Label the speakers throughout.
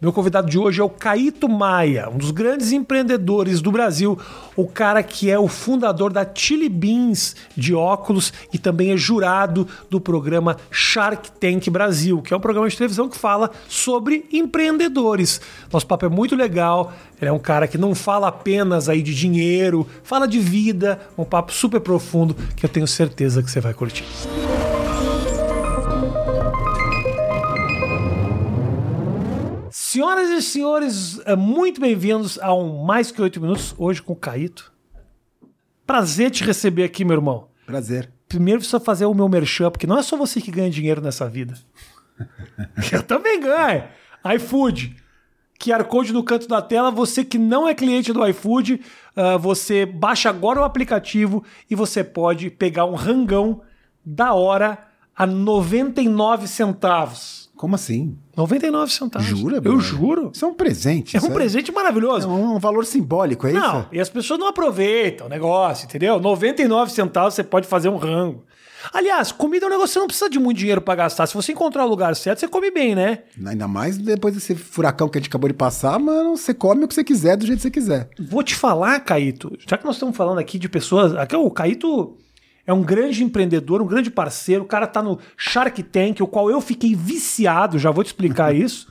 Speaker 1: Meu convidado de hoje é o Caíto Maia, um dos grandes empreendedores do Brasil, o cara que é o fundador da Chili Beans de óculos e também é jurado do programa Shark Tank Brasil, que é um programa de televisão que fala sobre empreendedores. Nosso papo é muito legal, ele é um cara que não fala apenas aí de dinheiro, fala de vida, um papo super profundo que eu tenho certeza que você vai curtir. Senhoras e senhores, eh, muito bem-vindos a um Mais Que Oito Minutos, hoje com o Caíto. Prazer te receber aqui, meu irmão.
Speaker 2: Prazer.
Speaker 1: Primeiro precisa fazer o meu merchan, porque não é só você que ganha dinheiro nessa vida. Eu também ganho. iFood. QR Code no canto da tela. Você que não é cliente do iFood, uh, você baixa agora o aplicativo e você pode pegar um rangão da hora a 99 centavos.
Speaker 2: Como assim?
Speaker 1: 99 centavos.
Speaker 2: Jura,
Speaker 1: Eu
Speaker 2: Bruno?
Speaker 1: juro.
Speaker 2: Isso é um presente.
Speaker 1: É um
Speaker 2: isso
Speaker 1: presente maravilhoso.
Speaker 2: É um valor simbólico, é
Speaker 1: Não,
Speaker 2: isso?
Speaker 1: e as pessoas não aproveitam o negócio, entendeu? 99 centavos você pode fazer um rango. Aliás, comida é um negócio que você não precisa de muito dinheiro pra gastar. Se você encontrar o lugar certo, você come bem, né?
Speaker 2: Ainda mais depois desse furacão que a gente acabou de passar, mano, você come o que você quiser, do jeito que você quiser.
Speaker 1: Vou te falar, Caíto, já que nós estamos falando aqui de pessoas. Aqui, o Caíto é um grande empreendedor, um grande parceiro. O cara tá no Shark Tank, o qual eu fiquei viciado, já vou te explicar isso.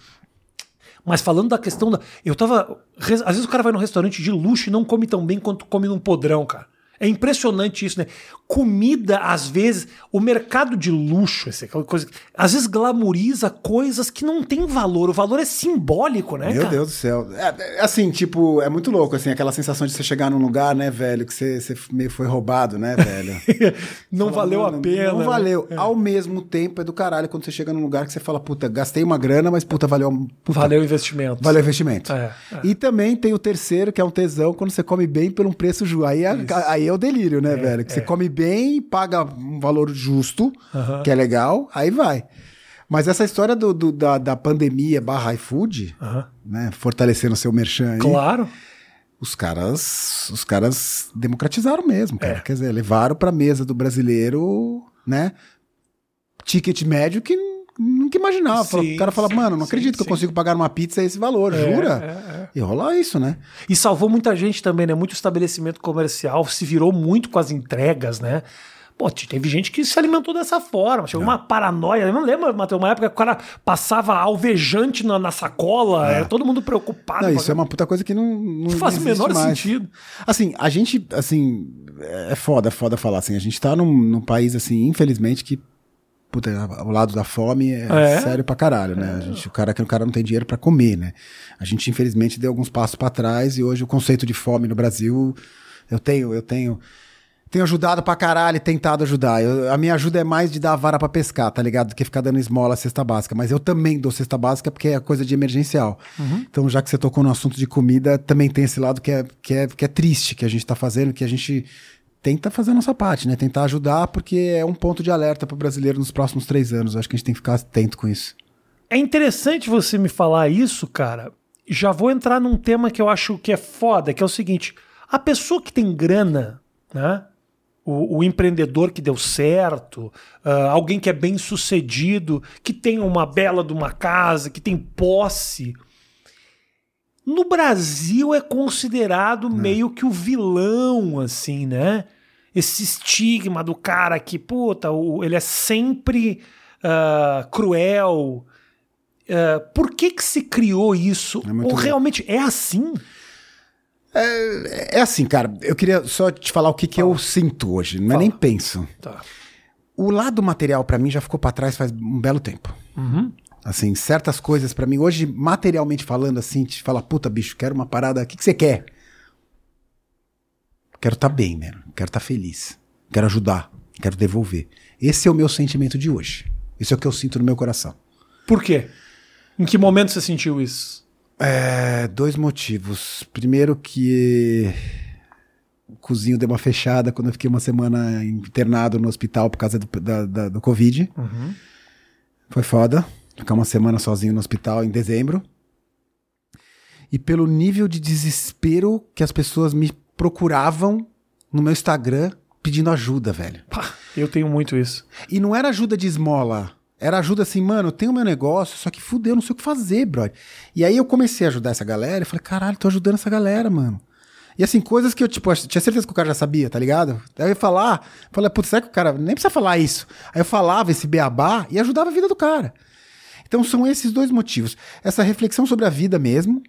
Speaker 1: Mas falando da questão da. Eu tava. Às vezes o cara vai num restaurante de luxo e não come tão bem quanto come num podrão, cara. É impressionante isso, né? Comida, às vezes, o mercado de luxo, essa aquela coisa, às vezes glamoriza coisas que não têm valor. O valor é simbólico, né?
Speaker 2: Meu
Speaker 1: cara?
Speaker 2: Deus do céu. É, é assim, tipo, é muito louco, assim, aquela sensação de você chegar num lugar, né, velho, que você, você meio foi roubado, né, velho?
Speaker 1: não
Speaker 2: Fala,
Speaker 1: valeu a pena.
Speaker 2: Não
Speaker 1: né?
Speaker 2: valeu. Ao mesmo tempo, é do caralho quando você chega num lugar que você fala, puta, gastei uma grana, mas puta, valeu. Puta,
Speaker 1: Valeu o investimento.
Speaker 2: Valeu o investimento.
Speaker 1: É, é.
Speaker 2: E também tem o terceiro, que é um tesão, quando você come bem por um preço justo. Aí, é- aí é o delírio, né, velho? Que você come bem, paga um valor justo,
Speaker 1: Aham.
Speaker 2: que é legal, aí vai. Mas essa história do, do- da, da pandemia barra iFood,
Speaker 1: Aham.
Speaker 2: né, fortalecendo o seu merchan aí,
Speaker 1: Claro.
Speaker 2: os caras os caras democratizaram mesmo, cara.
Speaker 1: É.
Speaker 2: Quer dizer, levaram pra mesa do brasileiro, né, ticket médio que nunca imaginava.
Speaker 1: Sim,
Speaker 2: o cara fala,
Speaker 1: sim,
Speaker 2: mano, não
Speaker 1: sim,
Speaker 2: acredito que eu consigo pagar uma pizza esse valor, jura?
Speaker 1: É, é.
Speaker 2: E rola isso, né?
Speaker 1: E salvou muita gente também, né? Muito estabelecimento comercial se virou muito com as entregas, né? Pô, teve gente que se alimentou dessa forma. Chegou uma paranoia. Eu não lembro, Matheus, uma época que o cara passava alvejante na, na sacola, era todo mundo preocupado.
Speaker 2: Não, isso é uma puta coisa que não, não
Speaker 1: faz o menor
Speaker 2: mais.
Speaker 1: sentido.
Speaker 2: Assim, a gente, assim, é foda, foda falar assim. A gente tá num, num país, assim, infelizmente, que, puta, o lado da fome é,
Speaker 1: É.
Speaker 2: sério pra caralho, né? A gente, o, cara, que o cara não tem dinheiro pra comer, né? A gente, infelizmente, deu alguns passos pra trás e hoje o conceito de fome no Brasil, eu tenho, eu tenho. Tenho ajudado pra caralho e tentado ajudar. Eu- a minha ajuda é mais de dar a vara pra pescar, tá ligado? Do que ficar dando esmola cesta básica. Mas eu também dou cesta básica porque é coisa de emergencial. Então, já que você tocou no assunto de comida, também tem esse lado que é, que é, que é triste que a gente tá fazendo, que a gente tenta fazer a nossa parte, né? Tentar ajudar, porque é um ponto de alerta pro brasileiro nos próximos três anos. Acho que a gente tem que ficar atento com isso.
Speaker 1: É interessante você me falar isso, cara. Já vou entrar num tema que eu acho que é foda, que é o seguinte: a pessoa que tem grana, né? O, o empreendedor que deu certo, ah, alguém que é bem sucedido, que tem uma bela de uma casa, que tem posse. No Brasil é considerado meio que o vilão, assim, né? Esse estigma do cara que, puta, o- ele é sempre ah, cruel, é, por que que se criou isso?
Speaker 2: É
Speaker 1: Ou realmente é assim?
Speaker 2: É assim, cara, eu queria só te falar o que, que eu sinto hoje, não é nem penso.
Speaker 1: Tá.
Speaker 2: O lado material pra mim já ficou pra trás faz um belo tempo.
Speaker 1: Uhum.
Speaker 2: Assim, certas coisas pra mim hoje materialmente falando assim, te fala, puta bicho, quero uma parada, o que que você quer? Quero estar bem, mano. Quero estar feliz. Quero ajudar, quero devolver. Esse é o meu sentimento de hoje. Isso é o que eu sinto no meu coração.
Speaker 1: Por quê? Em que momento você sentiu isso?
Speaker 2: É, dois motivos. Primeiro que o cozinho deu uma fechada quando eu fiquei uma semana internado no hospital por causa do, da- da- do Covid. Foi foda. Ficar uma semana sozinho no hospital em dezembro. E pelo nível de desespero que as pessoas me procuravam no meu Instagram pedindo ajuda, velho.
Speaker 1: Eu tenho muito isso.
Speaker 2: E não era ajuda de esmola. Era ajuda assim, mano, eu tenho meu negócio, só que fudeu, não sei o que fazer, brother. E aí eu comecei a ajudar essa galera e falei, caralho, tô ajudando essa galera, mano. E assim, coisas que eu, tipo, tinha certeza que o cara já sabia, tá ligado? Aí eu ia falar, falei, putz, será que o cara nem precisa falar isso? Aí eu falava esse beabá e ajudava a vida do cara. Então são esses dois motivos. Essa reflexão sobre a vida mesmo,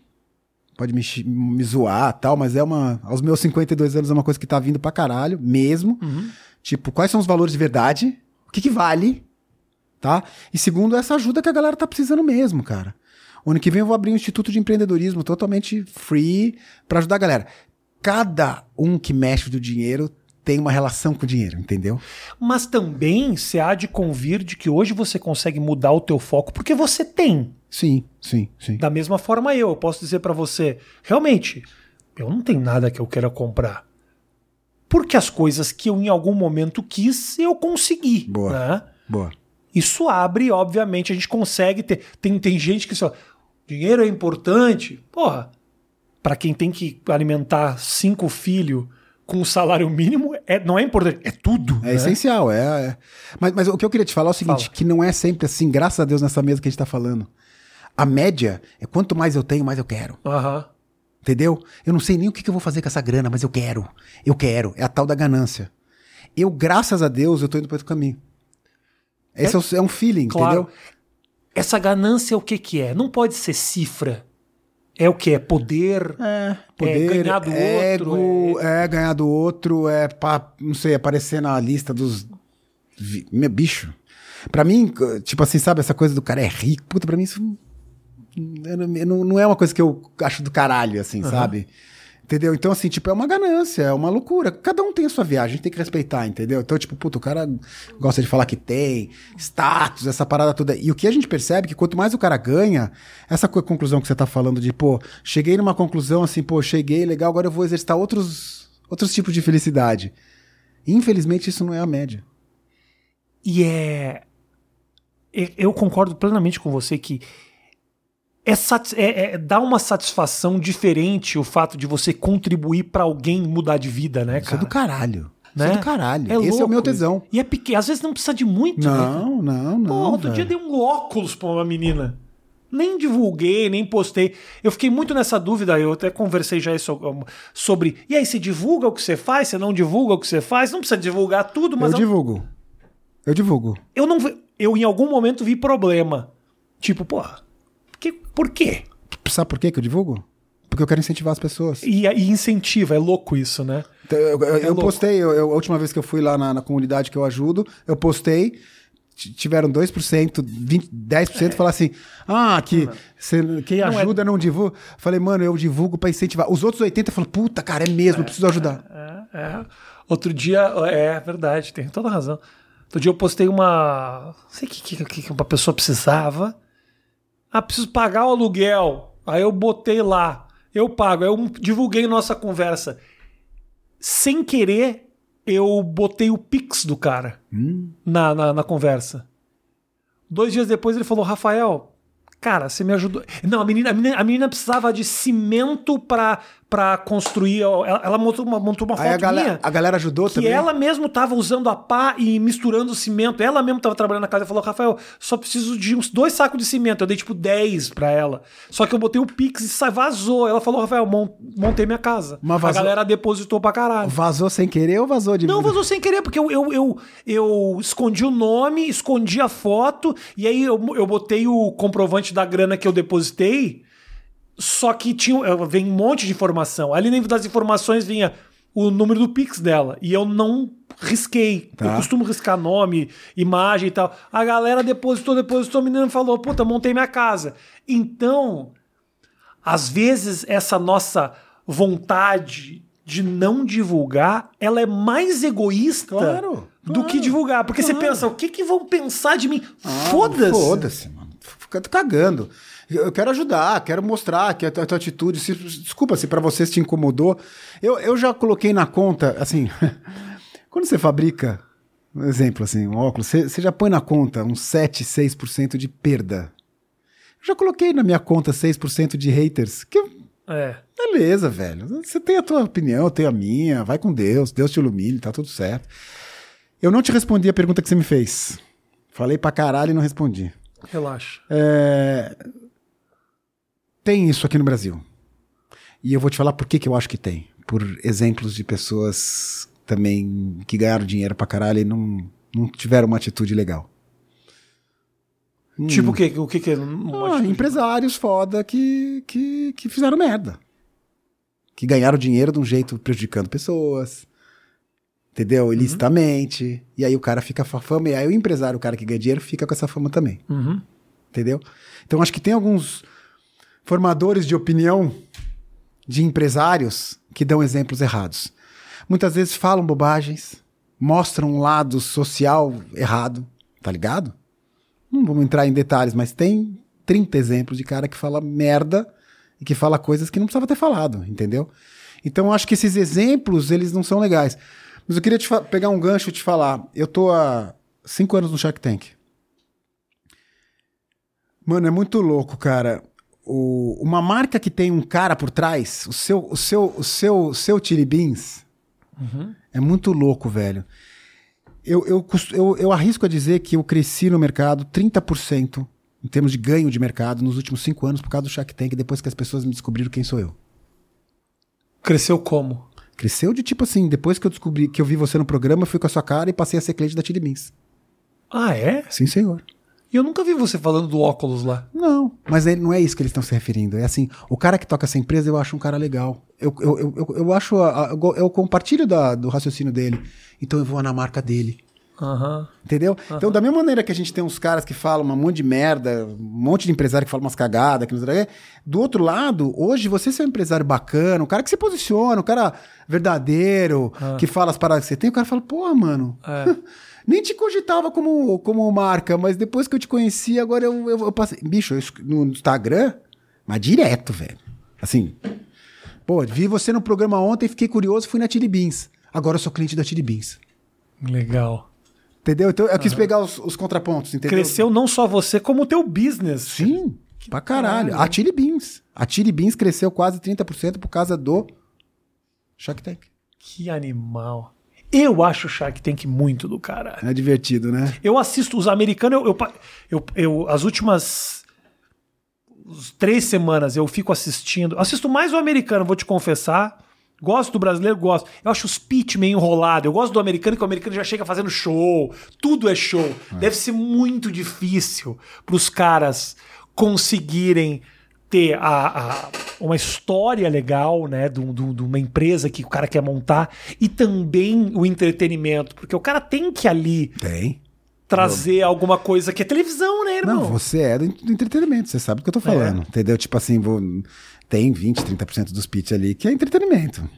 Speaker 2: pode me, me zoar tal, mas é uma. Aos meus 52 anos é uma coisa que tá vindo pra caralho, mesmo.
Speaker 1: Uhum.
Speaker 2: Tipo, quais são os valores de verdade? O que, que vale? Tá? E segundo, essa ajuda que a galera tá precisando mesmo, cara. O ano que vem eu vou abrir um instituto de empreendedorismo totalmente free para ajudar a galera. Cada um que mexe do dinheiro tem uma relação com o dinheiro, entendeu?
Speaker 1: Mas também se há de convir de que hoje você consegue mudar o teu foco porque você tem.
Speaker 2: Sim, sim, sim.
Speaker 1: Da mesma forma eu, eu posso dizer para você, realmente, eu não tenho nada que eu queira comprar. Porque as coisas que eu em algum momento quis, eu consegui.
Speaker 2: Boa.
Speaker 1: Né?
Speaker 2: Boa.
Speaker 1: Isso abre, obviamente, a gente consegue ter. Tem, tem gente que só. Dinheiro é importante. Porra, para quem tem que alimentar cinco filhos com um salário mínimo, é, não é importante, é tudo.
Speaker 2: É
Speaker 1: né?
Speaker 2: essencial, é. é. Mas, mas o que eu queria te falar é o seguinte:
Speaker 1: Fala.
Speaker 2: que não é sempre assim, graças a Deus, nessa mesa que a gente tá falando. A média é quanto mais eu tenho, mais eu quero.
Speaker 1: Aham.
Speaker 2: Entendeu? Eu não sei nem o que, que eu vou fazer com essa grana, mas eu quero. Eu quero. É a tal da ganância. Eu, graças a Deus, eu tô indo para outro caminho. Esse é, o- é um feeling,
Speaker 1: Claro.
Speaker 2: entendeu?
Speaker 1: Essa ganância o que que é? Não pode ser cifra. É o que? É poder?
Speaker 2: É, poder,
Speaker 1: ganhar do
Speaker 2: ego,
Speaker 1: outro,
Speaker 2: é... ganhar do outro, é pra, não sei, aparecer na lista dos. Meu bicho. Pra mim, tipo assim, sabe, essa coisa do cara é rico, puta, pra mim isso. não- não, não é uma coisa que eu acho do caralho, assim, sabe? Entendeu? Então, assim, tipo, é uma ganância, é uma loucura. Cada um tem a sua viagem, a gente tem que respeitar, entendeu? Então, tipo, puta, o cara gosta de falar que tem, status, essa parada toda. E o que a gente percebe é que quanto mais o cara ganha, essa co- conclusão que você tá falando de, pô, cheguei numa conclusão assim, pô, cheguei, legal, agora eu vou exercitar outros, outros tipos de felicidade. Infelizmente, isso não é a média.
Speaker 1: E é. Eu concordo plenamente com você que é, é- é- dá uma satisfação diferente o fato de você contribuir pra alguém mudar de vida, né,
Speaker 2: Isso é
Speaker 1: cara?
Speaker 2: do caralho. Isso
Speaker 1: Né?
Speaker 2: é do caralho.
Speaker 1: É
Speaker 2: Esse é o
Speaker 1: louco
Speaker 2: meu
Speaker 1: isso.
Speaker 2: tesão.
Speaker 1: E é pequeno, às vezes não precisa de muito, né?
Speaker 2: Não, não, não.
Speaker 1: Pô, outro dia dei um óculos pra uma menina. Nem divulguei, nem postei. Eu fiquei muito nessa dúvida, eu até conversei já isso, sobre. E aí, você divulga o que você faz? Você não divulga o que você faz? Não precisa divulgar tudo, mas
Speaker 2: Eu divulgo. Eu divulgo.
Speaker 1: eu não vi- eu em algum momento vi problema. Tipo, porra, por quê?
Speaker 2: Sabe por quê que eu divulgo? Porque eu quero incentivar as pessoas.
Speaker 1: E, e incentiva, é louco isso, né?
Speaker 2: Então, eu, eu- eu
Speaker 1: louco.
Speaker 2: postei, eu- eu- a última vez que eu fui lá na, na comunidade que eu ajudo, eu postei, tiveram 2%, 20, 10% falaram assim: ah, que cê- quem
Speaker 1: Não é-
Speaker 2: ajuda não divulga. Falei, mano, eu divulgo pra incentivar. Os outros 80 falaram, puta, cara, é mesmo, eu preciso ajudar.
Speaker 1: É, é. Outro dia, é verdade, tem toda razão. Outro dia eu postei uma. Não sei o que, que que uma pessoa precisava. Ah, preciso pagar o aluguel. Aí eu botei lá. Eu pago. Aí eu divulguei nossa conversa. Sem querer, eu botei o Pix do cara na, na, na conversa. Dois dias depois ele falou: Rafael, cara, você me ajudou. Não, a menina, a menina, a menina precisava de cimento pra, pra construir. Ela, ela montou uma, montou uma
Speaker 2: Aí a
Speaker 1: foto
Speaker 2: galera, a galera ajudou
Speaker 1: Que
Speaker 2: também.
Speaker 1: ela mesmo tava usando a pá e misturando o cimento. Ela mesmo tava trabalhando na casa e falou: Rafael, só preciso de uns dois sacos de cimento. Eu dei tipo 10 pra ela. Só que eu botei o Pix e vazou. Ela falou: Rafael, mon- montei minha casa.
Speaker 2: Mas vazou-
Speaker 1: A galera depositou pra caralho.
Speaker 2: Vazou sem querer ou vazou de
Speaker 1: Não, vazou sem querer, porque eu, eu, eu, eu escondi o nome, escondi a foto, e aí eu, eu botei o comprovante da grana que eu depositei, só que tinha, vem um monte de informação. Ali dentro das informações vinha o número do Pix dela, e eu não risquei.
Speaker 2: Tá.
Speaker 1: Eu costumo riscar nome, imagem e tal. A galera depositou, depositou, a menina falou, puta, montei minha casa. Então, às vezes essa nossa vontade de não divulgar, ela é mais egoísta
Speaker 2: Claro,
Speaker 1: do
Speaker 2: claro,
Speaker 1: que divulgar. Porque você
Speaker 2: claro.
Speaker 1: pensa, o que, que vão pensar de mim?
Speaker 2: Ah,
Speaker 1: Foda-se.
Speaker 2: Foda-se, mano. Fica cagando. Eu quero ajudar, quero mostrar que a tua, a tua atitude. se- desculpa se pra vocês te incomodou. Eu, eu já coloquei na conta, assim. quando você fabrica, um exemplo assim, um óculos, você, você já põe na conta uns 7, 6% de perda. Eu já coloquei na minha conta 6% de haters. Que
Speaker 1: É.
Speaker 2: Beleza, velho. Você tem a tua opinião, eu tenho a minha. Vai com Deus, Deus te ilumine, tá tudo certo. Eu não te respondi a pergunta que você me fez. Falei pra caralho e não respondi.
Speaker 1: Relaxa.
Speaker 2: É, Tem isso aqui no Brasil. E eu vou te falar por que, que eu acho que tem. Por exemplos de pessoas também que ganharam dinheiro pra caralho e não, não tiveram uma atitude legal.
Speaker 1: Tipo o que? O que, que é?
Speaker 2: Ah, empresários foda que, que, que fizeram merda. Que ganharam dinheiro de um jeito prejudicando pessoas. Entendeu? Ilicitamente. E aí o cara fica com a fama. E aí o empresário, o cara que ganha dinheiro, fica com essa fama também.
Speaker 1: Uhum.
Speaker 2: Entendeu? Então acho que tem alguns formadores de opinião de empresários que dão exemplos errados. Muitas vezes falam bobagens, mostram um lado social errado, tá ligado? Não vamos entrar em detalhes, mas tem 30 exemplos de cara que fala merda e que fala coisas que não precisava ter falado, entendeu? Então acho que esses exemplos, eles não são legais. Mas eu queria te pegar um gancho e te falar. Eu tô há cinco anos no Shark Tank. Mano, é muito louco, cara. O- uma marca que tem um cara por trás, o seu, o seu, o seu, o seu Chili Beans, é muito louco, velho. Eu, eu, eu, eu arrisco a dizer que eu cresci no mercado 30% em termos de ganho de mercado nos últimos cinco anos por causa do Shark Tank, depois que as pessoas me descobriram quem sou eu.
Speaker 1: Cresceu como?
Speaker 2: Cresceu de tipo assim, depois que eu descobri que eu vi você no programa, eu fui com a sua cara e passei a ser cliente da Chili Beans.
Speaker 1: Ah, é?
Speaker 2: Sim, senhor.
Speaker 1: E eu nunca vi você falando do óculos lá.
Speaker 2: Não, mas ele- não é isso que eles estão se referindo. É assim, o cara que toca essa empresa, eu acho um cara legal. Eu, eu, eu, eu, eu acho, a- eu eu compartilho da- do raciocínio dele. Então eu vou na marca dele.
Speaker 1: Aham.
Speaker 2: Entendeu? Então, da mesma maneira que a gente tem uns caras que falam um monte de merda, um monte de empresário que fala umas cagadas, que não sei do outro lado, hoje você ser um empresário bacana, um cara que se posiciona, um cara verdadeiro, que fala as paradas que você tem, o cara fala, pô, mano,
Speaker 1: É.
Speaker 2: nem te cogitava como, como marca, mas depois que eu te conheci, agora eu, eu, eu passei. Bicho, eu, no Instagram, mas direto, velho. Assim, pô, vi você no programa ontem, fiquei curioso, fui na Chili Beans. Agora eu sou cliente da Chili Beans.
Speaker 1: Legal.
Speaker 2: Entendeu? Então eu quis pegar os, os contrapontos, entendeu?
Speaker 1: Cresceu não só você, como o teu business.
Speaker 2: Sim, pra caralho.
Speaker 1: caralho.
Speaker 2: A Chili Beans. A Chili Beans cresceu quase 30% por causa do Shark Tank.
Speaker 1: Que animal. Eu acho o Shark Tank muito do caralho.
Speaker 2: É divertido, né?
Speaker 1: Eu assisto os americanos, eu, eu, eu, eu- as últimas três semanas eu fico assistindo. Assisto mais o americano, vou te confessar. Gosto do brasileiro, gosto. Eu acho os pitch meio enrolado. Eu gosto do americano, que o americano já chega fazendo show. Tudo é show. Deve ser muito difícil para os caras conseguirem ter a, a- uma história legal, né, de, de de uma empresa que o cara quer montar e também o entretenimento, porque o cara tem que ali
Speaker 2: Tem.
Speaker 1: trazer alguma coisa que é televisão, né, irmão?
Speaker 2: Não, você é do, entretenimento, você sabe o que eu tô falando. Entendeu? Tipo assim, vou- tem 20, 30% dos pitch ali que é entretenimento.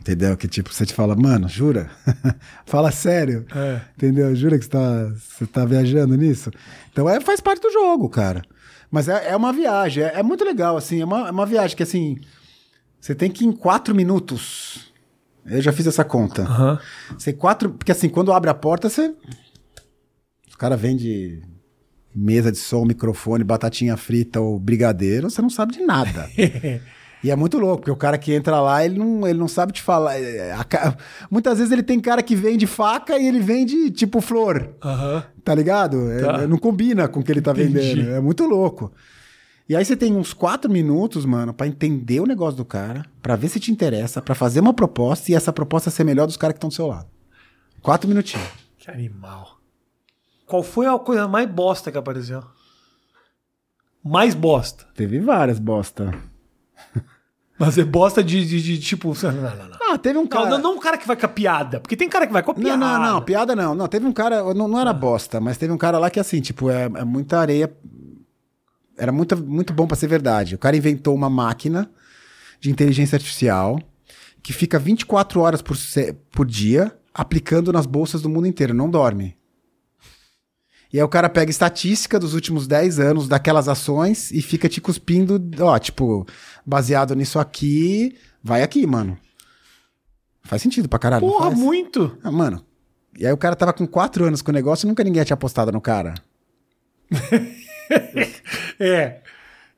Speaker 2: Entendeu? Que tipo, você te fala, mano, jura? fala sério.
Speaker 1: É.
Speaker 2: Entendeu? Jura que você tá, você tá viajando nisso? Então é, faz parte do jogo, cara. Mas é, é uma viagem, é, é muito legal, assim, é uma, é uma viagem que assim. Você tem que ir em quatro minutos. Eu já fiz essa conta.
Speaker 1: Aham.
Speaker 2: Você quatro. Porque assim, quando abre a porta, você. Os caras vendem mesa de som, microfone, batatinha frita ou brigadeiro, você não sabe de nada. e é muito louco, porque o cara que entra lá, ele não, ele não sabe te falar. É, a ca- Muitas vezes ele tem cara que vende faca e ele vende tipo flor. Tá ligado? É-
Speaker 1: Tá.
Speaker 2: não combina com o que ele tá
Speaker 1: Entendi.
Speaker 2: vendendo. É muito louco. E aí você tem uns quatro minutos, mano, pra entender o negócio do cara, pra ver se te interessa, pra fazer uma proposta e essa proposta ser melhor dos caras que estão do seu lado. Quatro minutinhos.
Speaker 1: Que animal. Qual foi a coisa mais bosta que apareceu? Mais bosta.
Speaker 2: Teve várias bosta.
Speaker 1: Mas é bosta de, de, de, tipo. Não, não, não.
Speaker 2: Ah, teve um cara.
Speaker 1: Não, não, não um cara que vai com a piada. Porque tem cara que vai com a
Speaker 2: Não,
Speaker 1: piada.
Speaker 2: não, não, piada não. Não, teve um cara, não, não era bosta, mas teve um cara lá que assim, tipo, é, é muita areia. Era muito, muito bom pra ser verdade. O cara inventou uma máquina de inteligência artificial que fica 24 horas por, por dia aplicando nas bolsas do mundo inteiro, não dorme. E aí o cara pega estatística dos últimos 10 anos daquelas ações e fica te cuspindo, ó, tipo, baseado nisso aqui, vai aqui, mano. Faz sentido pra caralho.
Speaker 1: Porra, muito.
Speaker 2: Ah, mano. E aí o cara tava com quatro anos com o negócio e nunca ninguém tinha apostado no cara.
Speaker 1: É.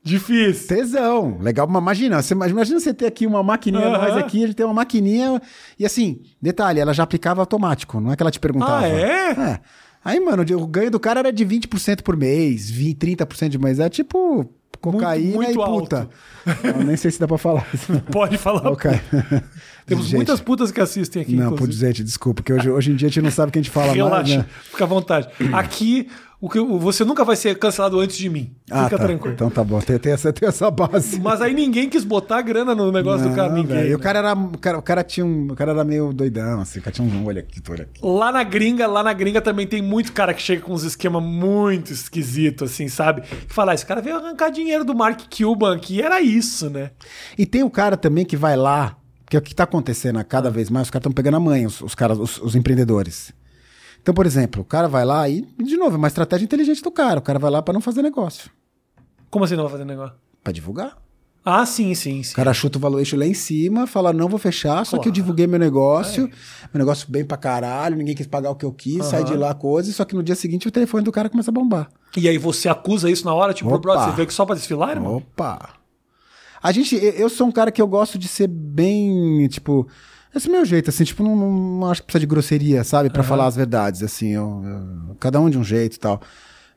Speaker 1: Difícil.
Speaker 2: Tesão. Legal, mas imagina, você, imagina você ter aqui uma maquininha,
Speaker 1: Aham.
Speaker 2: nós aqui, a gente tem uma maquininha. E assim, detalhe, ela já aplicava automático, não é que ela te perguntava.
Speaker 1: Ah, é?
Speaker 2: É. Aí, mano, o ganho do cara era de 20% por mês, 20, 30% de mês. É tipo cocaína
Speaker 1: muito
Speaker 2: e puta. Eu nem sei se dá pra falar.
Speaker 1: Pode falar.
Speaker 2: Ok.
Speaker 1: Temos
Speaker 2: Gente,
Speaker 1: muitas putas que assistem aqui,
Speaker 2: Não,
Speaker 1: inclusive.
Speaker 2: gente, desculpa, porque hoje, hoje em dia a gente não sabe o que a gente fala mais,
Speaker 1: Relaxa,
Speaker 2: né?
Speaker 1: fica à vontade. Aqui, o que, você nunca vai ser cancelado antes de mim. Fica
Speaker 2: Ah, tá.
Speaker 1: tranquilo.
Speaker 2: Então tá bom, tem, tem essa, tem essa base.
Speaker 1: Mas aí ninguém quis botar grana no negócio do cara.
Speaker 2: Não,
Speaker 1: Ninguém.
Speaker 2: E o
Speaker 1: né?
Speaker 2: cara era. O cara, o cara tinha um. O cara era meio doidão, assim, o cara tinha um olho aqui, olho aqui.
Speaker 1: Lá na gringa, lá na gringa também tem muito cara que chega com uns esquemas muito esquisitos, assim, sabe? Que fala, ah, esse cara veio arrancar dinheiro do Mark Cuban aqui, era isso, né?
Speaker 2: E tem o cara também que vai lá, que é o que tá acontecendo a cada vez mais, os caras estão pegando a manha, os, os caras, os, os empreendedores. Então, por exemplo, o cara vai lá e, de novo, é uma estratégia inteligente do cara. O cara vai lá pra não fazer negócio,
Speaker 1: Como assim não vai fazer negócio?
Speaker 2: Pra divulgar.
Speaker 1: Ah, sim, sim, sim.
Speaker 2: O cara chuta o valuation lá em cima, fala, não vou fechar, só que eu
Speaker 1: Claro. É.
Speaker 2: divulguei meu negócio, meu negócio bem pra caralho, ninguém quis pagar o que eu quis, sai de lá coisa, só que no dia seguinte o telefone do cara começa a bombar.
Speaker 1: E aí você acusa isso na hora, tipo,
Speaker 2: Opa.
Speaker 1: brother, você veio aqui só pra desfilar, irmão?
Speaker 2: Opa! A gente, eu sou um cara que eu gosto de ser bem, tipo, esse é o meu jeito, assim, tipo, não, não acho que precisa de grosseria, sabe, Pra falar as verdades, assim, eu- eu- cada um de um jeito e tal.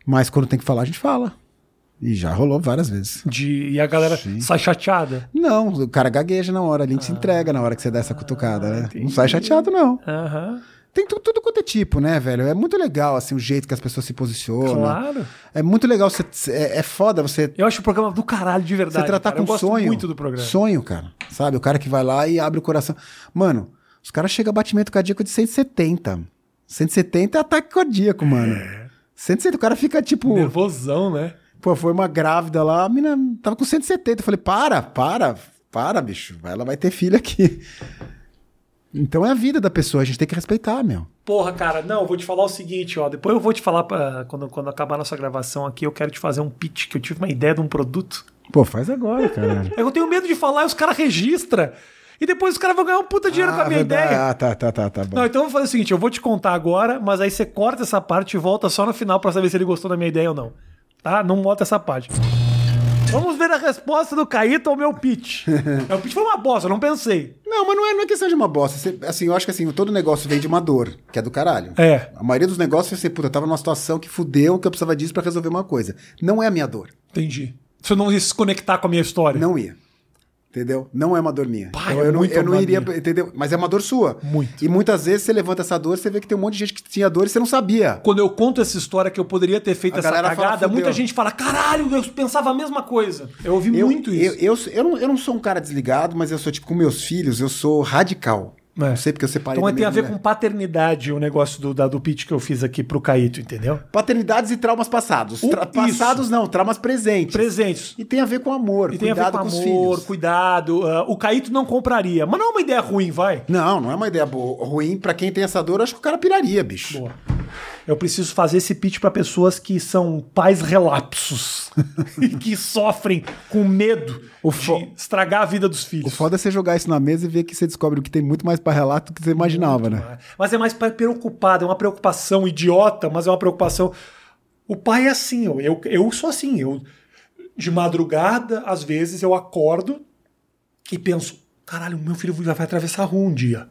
Speaker 2: Mas quando tem que falar, a gente fala. E já rolou várias vezes.
Speaker 1: De, e a galera sai chateada.
Speaker 2: Não, o cara gagueja na hora, a gente se entrega na hora que você dá essa cutucada, né? Não sai chateado, não.
Speaker 1: Aham.
Speaker 2: Tem tu- tudo quanto é tipo, né, velho? É muito legal, assim, o jeito que as pessoas se posicionam.
Speaker 1: Claro.
Speaker 2: É muito legal, você, é, é foda você
Speaker 1: Eu acho o programa do caralho de verdade.
Speaker 2: Você tratar
Speaker 1: cara.
Speaker 2: com
Speaker 1: Eu gosto
Speaker 2: sonho.
Speaker 1: muito do programa.
Speaker 2: Sonho, cara. Sabe? O cara que vai lá e abre o coração. Mano, os caras chegam a batimento cardíaco de 170. 170 é ataque cardíaco, mano. 170, o cara fica tipo.
Speaker 1: Nervosão, né?
Speaker 2: Pô, foi uma grávida lá, a mina tava com 170. Eu falei, para, para, para, bicho. Ela vai ter filho aqui. Então é a vida da pessoa, a gente tem que respeitar, meu.
Speaker 1: Porra, cara, não, eu vou te falar o seguinte, ó. Depois eu vou te falar, pra, quando, quando acabar a nossa gravação aqui, eu quero te fazer um pitch, que eu tive uma ideia de um produto.
Speaker 2: Pô, faz agora, cara.
Speaker 1: Eu tenho medo de falar e os caras registram. E depois os caras vão ganhar um puta dinheiro com a minha
Speaker 2: verdade.
Speaker 1: ideia.
Speaker 2: Ah, tá, tá, tá, tá bom.
Speaker 1: Não, então eu vou fazer o seguinte, eu vou te contar agora, mas aí você corta essa parte e volta só no final pra saber se ele gostou da minha ideia ou não. Tá? Não bota essa parte. Vamos ver a resposta do Caíto ao meu pitch. É, o pitch foi uma bosta, eu não pensei.
Speaker 2: Não, mas não é, não é questão de uma bosta. Você- assim, eu acho que assim, todo negócio vem de uma dor, que é do caralho.
Speaker 1: É.
Speaker 2: A maioria dos negócios é assim, puta, eu tava numa situação que fudeu, que eu precisava disso pra resolver uma coisa. Não é a minha dor.
Speaker 1: Entendi. Se eu não ia se conectar com a minha história.
Speaker 2: Não ia. Entendeu? Não é uma dor minha.
Speaker 1: Pá,
Speaker 2: Então,
Speaker 1: é
Speaker 2: eu, não, eu não iria,
Speaker 1: minha.
Speaker 2: entendeu? Mas é uma dor sua.
Speaker 1: Muito.
Speaker 2: E muitas vezes você levanta essa dor, você vê que tem um monte de gente que tinha dor e você não sabia.
Speaker 1: Quando eu conto essa história que eu poderia ter feito
Speaker 2: A
Speaker 1: essa
Speaker 2: galera fala,
Speaker 1: cagada, muita gente fala: caralho, eu pensava a mesma coisa. Eu ouvi
Speaker 2: Eu,
Speaker 1: muito
Speaker 2: eu,
Speaker 1: isso.
Speaker 2: eu, eu, não, eu não sou um cara desligado, mas eu sou, tipo, com meus filhos, eu sou radical.
Speaker 1: É.
Speaker 2: Não sei porque eu separei
Speaker 1: então
Speaker 2: da
Speaker 1: tem a ver com paternidade o negócio do, da- do pitch que eu fiz aqui pro Caíto, entendeu?
Speaker 2: Paternidades e traumas passados. Tra-
Speaker 1: isso.
Speaker 2: passados não, traumas presentes.
Speaker 1: Presentes.
Speaker 2: E tem a ver com amor,
Speaker 1: E tem a ver
Speaker 2: cuidado
Speaker 1: com
Speaker 2: com,
Speaker 1: amor, cuidado. ah, o Caíto não compraria. Mas não é uma ideia ruim, vai.
Speaker 2: Não, não é uma ideia boa. ruim pra quem tem essa dor, acho que o cara piraria, bicho.
Speaker 1: Boa. Eu preciso fazer esse pitch pra pessoas que são pais relapsos e que sofrem com medo
Speaker 2: O
Speaker 1: de estragar a vida dos
Speaker 2: O
Speaker 1: filhos.
Speaker 2: foda é você jogar isso na mesa e ver que você descobre que tem muito mais pra relato do que você imaginava, né?
Speaker 1: Mas é mais preocupado, é uma preocupação idiota, mas é uma preocupação. O pai é assim, eu, eu, eu sou assim, eu de madrugada, às vezes, eu acordo e penso, caralho, meu filho vai atravessar a rua um dia.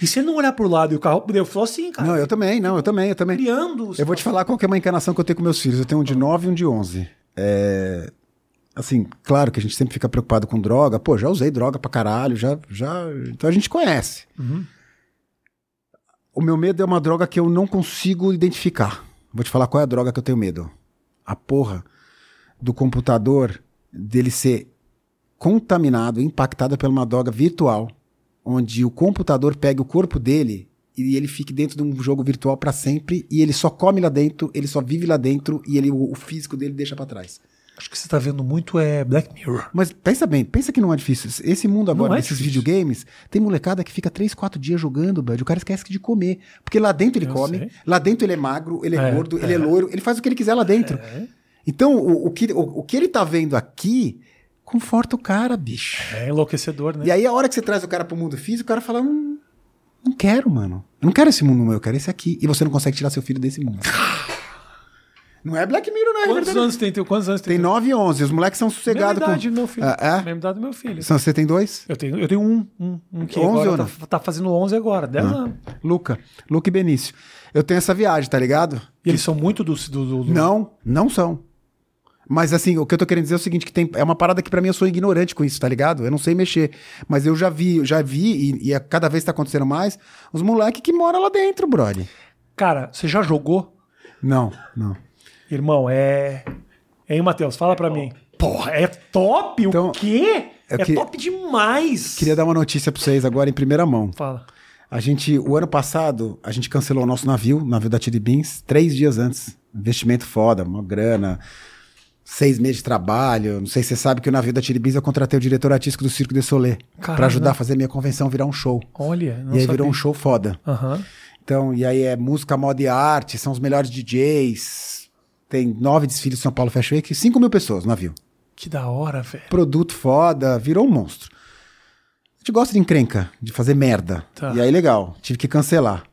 Speaker 1: E se ele não olhar pro lado e o carro. Eu sou assim, cara.
Speaker 2: Não, eu também, não, eu também, eu também.
Speaker 1: criando.
Speaker 2: Eu vou te falar qual que é uma encarnação que eu tenho com meus filhos. Eu tenho um de 9 e um de 11. É... Assim, claro que a gente sempre fica preocupado com droga. Pô, já usei droga pra caralho, já, já... Então a gente conhece. O meu medo é uma droga que eu não consigo identificar. Vou te falar qual é a droga que eu tenho medo. A porra do computador dele ser contaminado, impactado por uma droga virtual, onde o computador pega o corpo dele e ele fique dentro de um jogo virtual pra sempre e ele só come lá dentro, ele só vive lá dentro e ele, o, o físico dele deixa pra trás.
Speaker 1: Acho que você tá vendo muito é Black Mirror.
Speaker 2: Mas pensa bem, pensa que não é difícil. Esse mundo agora
Speaker 1: é
Speaker 2: desses
Speaker 1: difícil.
Speaker 2: videogames, tem molecada que fica 3, 4 dias jogando, bud, o cara esquece de comer. Porque lá dentro ele
Speaker 1: Eu
Speaker 2: come,
Speaker 1: sei.
Speaker 2: lá dentro ele é magro, ele é,
Speaker 1: É,
Speaker 2: gordo, ele
Speaker 1: é.
Speaker 2: é loiro, ele faz o que ele quiser lá dentro.
Speaker 1: É.
Speaker 2: Então, o, o que, o, o que ele tá vendo aqui conforta o cara, bicho.
Speaker 1: É enlouquecedor, né?
Speaker 2: E aí, a hora que você traz o cara pro mundo físico, o cara fala: Não, não quero, mano. Eu não quero esse mundo meu, eu quero esse aqui. E você não consegue tirar seu filho desse mundo. Não é Black Mirror, não é
Speaker 1: Quantos anos tem? Tem quantos anos
Speaker 2: Tem 9 e 11. Os moleques são
Speaker 1: Mesma
Speaker 2: sossegados
Speaker 1: idade
Speaker 2: com.
Speaker 1: do meu filho.
Speaker 2: Ah, é?
Speaker 1: Mesma idade do meu filho.
Speaker 2: São- Você tem dois?
Speaker 1: Eu tenho, eu tenho um, um, um que
Speaker 2: 11
Speaker 1: agora
Speaker 2: ou
Speaker 1: tá,
Speaker 2: não?
Speaker 1: tá fazendo 11 agora, 10 anos.
Speaker 2: Luca. Luca e Benício. Eu tenho essa viagem, tá ligado?
Speaker 1: E eles são muito do, do- do-
Speaker 2: Não, não são. Mas assim, o que eu tô querendo dizer é o seguinte, que tem, é uma parada que pra mim eu sou ignorante com isso, tá ligado? Eu não sei mexer. Mas eu já vi, já vi, e, e é- cada vez tá acontecendo mais, os moleques que moram lá dentro, brother.
Speaker 1: Cara, você já jogou?
Speaker 2: Não, não.
Speaker 1: Irmão, é... Hein, Matheus? Fala pra mim. Porra, é top?
Speaker 2: Então,
Speaker 1: o quê? É
Speaker 2: que-
Speaker 1: top demais.
Speaker 2: Queria dar uma notícia pra vocês agora em primeira mão.
Speaker 1: Fala.
Speaker 2: A gente, o ano passado, a gente cancelou o nosso navio, o navio da Tilly Beans, três dias antes. Investimento foda, uma grana, seis meses de trabalho. Não sei se você sabe que o navio da Tilly Beans eu contratei o diretor artístico do Circo de Solé pra ajudar a fazer minha convenção virar um show.
Speaker 1: Olha, não
Speaker 2: e aí
Speaker 1: sabia.
Speaker 2: virou um show foda.
Speaker 1: Aham.
Speaker 2: Então, e aí é música, moda e arte, são os melhores DJs. Tem nove desfiles de São Paulo Fashion Week, 5 mil pessoas no navio.
Speaker 1: Que da hora, velho.
Speaker 2: Produto foda, virou um monstro. A gente gosta de encrenca, de fazer merda.
Speaker 1: Tá.
Speaker 2: E aí, legal, tive que cancelar.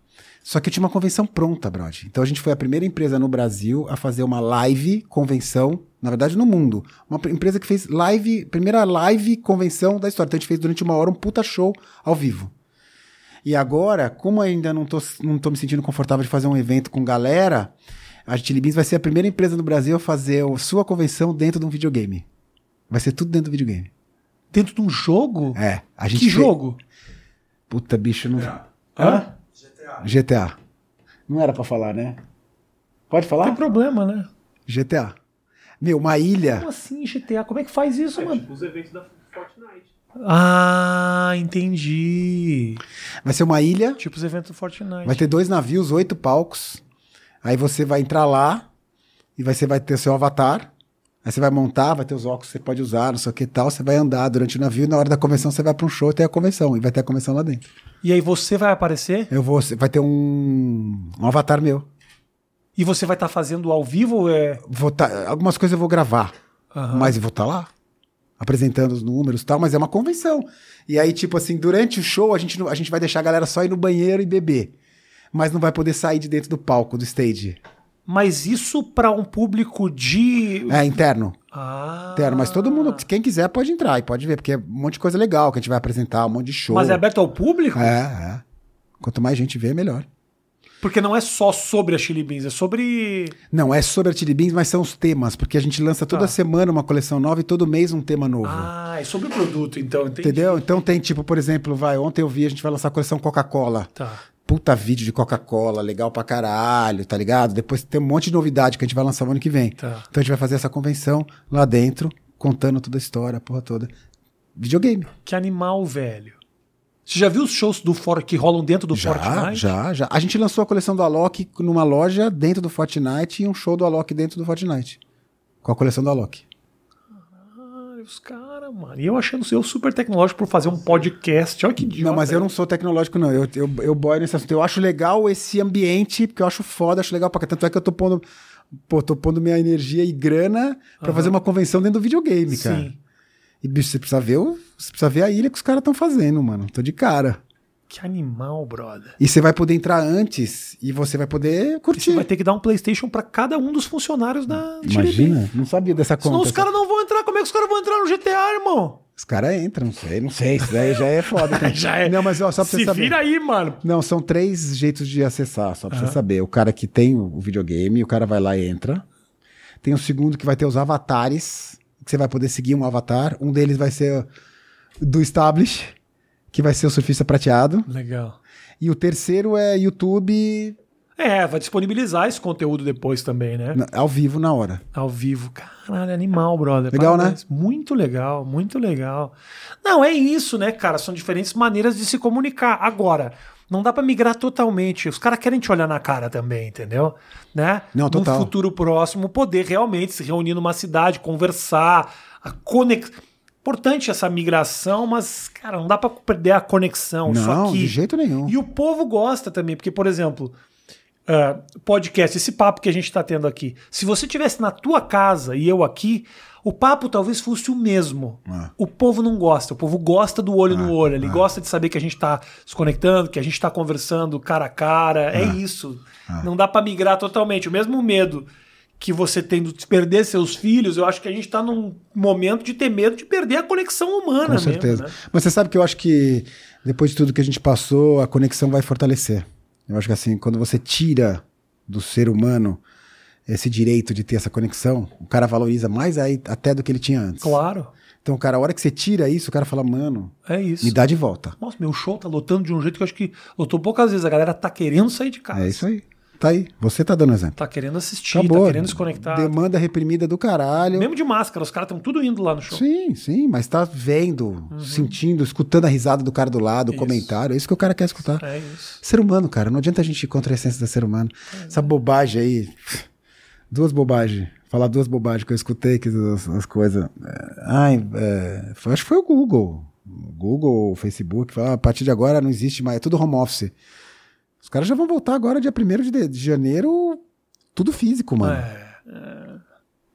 Speaker 2: Só que eu tinha uma convenção pronta, Brod. Então a gente foi a primeira empresa no Brasil a fazer uma live convenção, na verdade no mundo. Uma pr- empresa que fez live, primeira live convenção da história. Então a gente fez durante uma hora um puta show ao vivo. E agora, como ainda não tô, não tô me sentindo confortável de fazer um evento com galera, a Chili Beans vai ser a primeira empresa no Brasil a fazer a sua convenção dentro de um videogame. Vai ser tudo dentro do videogame.
Speaker 1: Dentro de um jogo?
Speaker 2: É. A gente
Speaker 1: que
Speaker 2: fez-
Speaker 1: jogo?
Speaker 2: Puta, bicho, não.
Speaker 1: Hã?
Speaker 2: GTA. Não era pra falar, né? Pode
Speaker 1: Não tem
Speaker 2: falar?
Speaker 1: problema, né?
Speaker 2: GTA. Meu, uma ilha.
Speaker 1: Como assim GTA? Como é que faz isso, mano?
Speaker 3: Os eventos da Fortnite.
Speaker 1: Ah, entendi.
Speaker 2: Vai ser uma ilha.
Speaker 1: Tipo os eventos do Fortnite.
Speaker 2: Vai ter dois navios, oito palcos. Aí você vai entrar lá e vai, você vai ter seu avatar. Aí você vai montar, vai ter os óculos que você pode usar, não sei o que tal. Você vai andar durante o navio e na hora da convenção você vai pra um show e tem a convenção. E vai ter a convenção lá dentro.
Speaker 1: E aí você vai aparecer
Speaker 2: Eu vou, vai ter um, um avatar meu.
Speaker 1: e você vai estar fazendo ao vivo é.
Speaker 2: Vou tá, algumas coisas eu vou gravar.
Speaker 1: Aham.
Speaker 2: Mas eu vou estar lá. Apresentando os números e tal, mas é uma convenção. E aí, tipo assim, durante o show, a gente, a gente vai deixar a galera só ir no banheiro e beber. Mas não vai poder sair de dentro do palco, do stage.
Speaker 1: Mas isso pra um público de.
Speaker 2: É, interno.
Speaker 1: Ah.
Speaker 2: Interno. Mas todo mundo, quem quiser, pode entrar e pode ver, porque é um monte de coisa legal que a gente vai apresentar, um monte de show.
Speaker 1: Mas é aberto ao público?
Speaker 2: É, é. Quanto mais gente vê, melhor.
Speaker 1: Porque não é só sobre a Chili Beans, é sobre.
Speaker 2: Não, é sobre a Chili Beans, mas são os temas, porque a gente lança toda
Speaker 1: Tá.
Speaker 2: semana uma coleção nova e todo mês um tema novo.
Speaker 1: Ah, é sobre o produto, então. Entendi.
Speaker 2: Entendeu? Então tem tipo, por exemplo, vai, ontem eu vi, a gente vai lançar a coleção Coca-Cola.
Speaker 1: Tá.
Speaker 2: Puta vídeo de Coca-Cola, legal pra caralho, tá ligado? Depois tem um monte de novidade que a gente vai lançar no ano que vem.
Speaker 1: Tá.
Speaker 2: Então a gente vai fazer essa convenção lá dentro, contando toda a história, a porra toda. Videogame.
Speaker 1: Que animal, velho. Você já viu os shows do For que rolam dentro do
Speaker 2: Já,
Speaker 1: Fortnite?
Speaker 2: já, já. A gente lançou a coleção do Alok numa loja dentro do Fortnite e um show do Alok dentro do Fortnite. Com a coleção do Alok.
Speaker 1: Ah, os caras, mano. E eu achando eu super tecnológico por fazer um podcast. Olha que idiota.
Speaker 2: Não, mas eu não sou tecnológico, não. Eu, eu, eu boio nesse assunto. Eu acho legal esse ambiente, porque eu acho foda, acho legal pra cá. Tanto é que eu tô pondo. Pô, tô pondo minha energia e grana pra fazer uma convenção dentro do videogame, cara.
Speaker 1: Sim.
Speaker 2: E, bicho, você precisa ver, você precisa ver a ilha que os caras estão fazendo, mano. Tô de cara.
Speaker 1: Que animal, brother.
Speaker 2: E você vai poder entrar antes e você vai poder
Speaker 1: E
Speaker 2: curtir.
Speaker 1: você vai ter que dar um PlayStation pra cada um dos funcionários da.
Speaker 2: Imagina, não sabia dessa conta.
Speaker 1: Senão os caras não vão entrar. Como é que os caras vão entrar no GTA, irmão?
Speaker 2: Os caras entram, não sei, não sei. Isso daí já é foda. cara.
Speaker 1: Já é.
Speaker 2: Não, mas ó, só pra
Speaker 1: Se
Speaker 2: você saber.
Speaker 1: vira aí, mano.
Speaker 2: Não, são três jeitos de acessar, só pra você saber. O cara que tem o videogame, o cara vai lá e entra. Tem o segundo que vai ter os avatares, que você vai poder seguir um avatar. Um deles vai ser do Establish, que vai ser o surfista prateado.
Speaker 1: Legal.
Speaker 2: E o terceiro é YouTube
Speaker 1: É, vai disponibilizar esse conteúdo depois também, né?
Speaker 2: na- ao vivo na hora.
Speaker 1: Ao vivo. Caralho, animal, brother.
Speaker 2: Legal,
Speaker 1: Parabéns. Muito legal, muito legal. Não, é isso, né, cara? São diferentes maneiras de se comunicar. Agora, não dá pra migrar totalmente. Os caras querem te olhar na cara também, entendeu? Né?
Speaker 2: Não, total.
Speaker 1: No futuro próximo, poder realmente se reunir numa cidade, conversar, a conex... Importante essa migração, mas, cara, não dá pra perder a conexão. Isso
Speaker 2: Não,
Speaker 1: aqui.
Speaker 2: de jeito nenhum.
Speaker 1: E o povo gosta também, porque, por exemplo, ah, podcast, esse papo que a gente está tendo aqui, se você tivesse na tua casa e eu aqui, o papo talvez fosse o mesmo.
Speaker 2: Ah.
Speaker 1: O povo não gosta, o povo gosta do olho no olho, ele gosta de saber que a gente está se conectando, que a gente está conversando cara a cara, é
Speaker 2: Ah.
Speaker 1: isso. Não dá para migrar totalmente. O mesmo medo que você tem de perder seus filhos, eu acho que a gente tá num momento de ter medo de perder a conexão humana
Speaker 2: Com
Speaker 1: mesmo,
Speaker 2: certeza.
Speaker 1: né?
Speaker 2: Mas você sabe que eu acho que depois de tudo que a gente passou, a conexão vai fortalecer. Eu acho que assim, quando você tira do ser humano esse direito de ter essa conexão, o cara valoriza mais aí, até do que ele tinha antes.
Speaker 1: Claro.
Speaker 2: Então, cara, a hora que você tira isso, o cara fala, mano,
Speaker 1: É isso.
Speaker 2: me dá de volta.
Speaker 1: Nossa, meu show tá lotando de um jeito que eu acho que lotou poucas vezes. A galera tá querendo sair de casa.
Speaker 2: É isso aí. Tá aí. Você tá dando exemplo.
Speaker 1: Tá querendo assistir,
Speaker 2: Acabou.
Speaker 1: tá querendo se conectar.
Speaker 2: Demanda reprimida do caralho.
Speaker 1: Mesmo de máscara, os caras estão tudo indo lá no show.
Speaker 2: Sim, sim, mas tá vendo, sentindo, escutando a risada do cara do lado, o
Speaker 1: Isso.
Speaker 2: comentário. É isso que o cara quer escutar.
Speaker 1: É isso.
Speaker 2: Ser humano, cara. Não adianta a gente ir contra a essência do ser humano. Essa bobagem aí. Duas bobagens. Falar duas bobagens que eu escutei, que as, as coisas. é, ai, é, foi- acho que foi o Google. O Google, o Facebook. Fala, "Ah, a partir de agora não existe mais. É tudo home office. Os caras já vão voltar agora, dia 1 de, de janeiro, tudo físico, mano.
Speaker 1: É,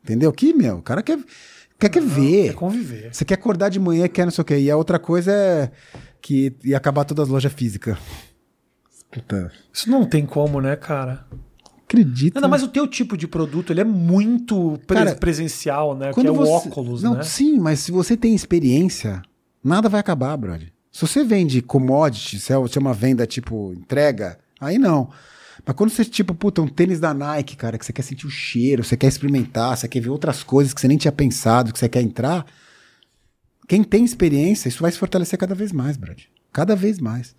Speaker 2: Entendeu? Que, meu, o cara quer, quer, quer
Speaker 1: é
Speaker 2: ver.
Speaker 1: conviver.
Speaker 2: Você quer acordar de manhã, quer não sei o quê. E a outra coisa é que ia acabar todas as lojas físicas. Puta.
Speaker 1: Isso não tem como, né, cara?
Speaker 2: Acredito.
Speaker 1: Ainda mais o teu tipo de produto, ele é muito pre-
Speaker 2: Cara,
Speaker 1: presencial, né? Que é o
Speaker 2: você...
Speaker 1: óculos,
Speaker 2: não,
Speaker 1: né?
Speaker 2: Sim, mas se você tem experiência, nada vai acabar, brother. Se você vende commodity, é se é uma venda tipo entrega, aí não. Mas quando você, tipo, puta, um tênis da Nike, cara, que você quer sentir o cheiro, você quer experimentar, você quer ver outras coisas que você nem tinha pensado, que você quer entrar, quem tem experiência, isso vai se fortalecer cada vez mais, brother. Cada vez mais.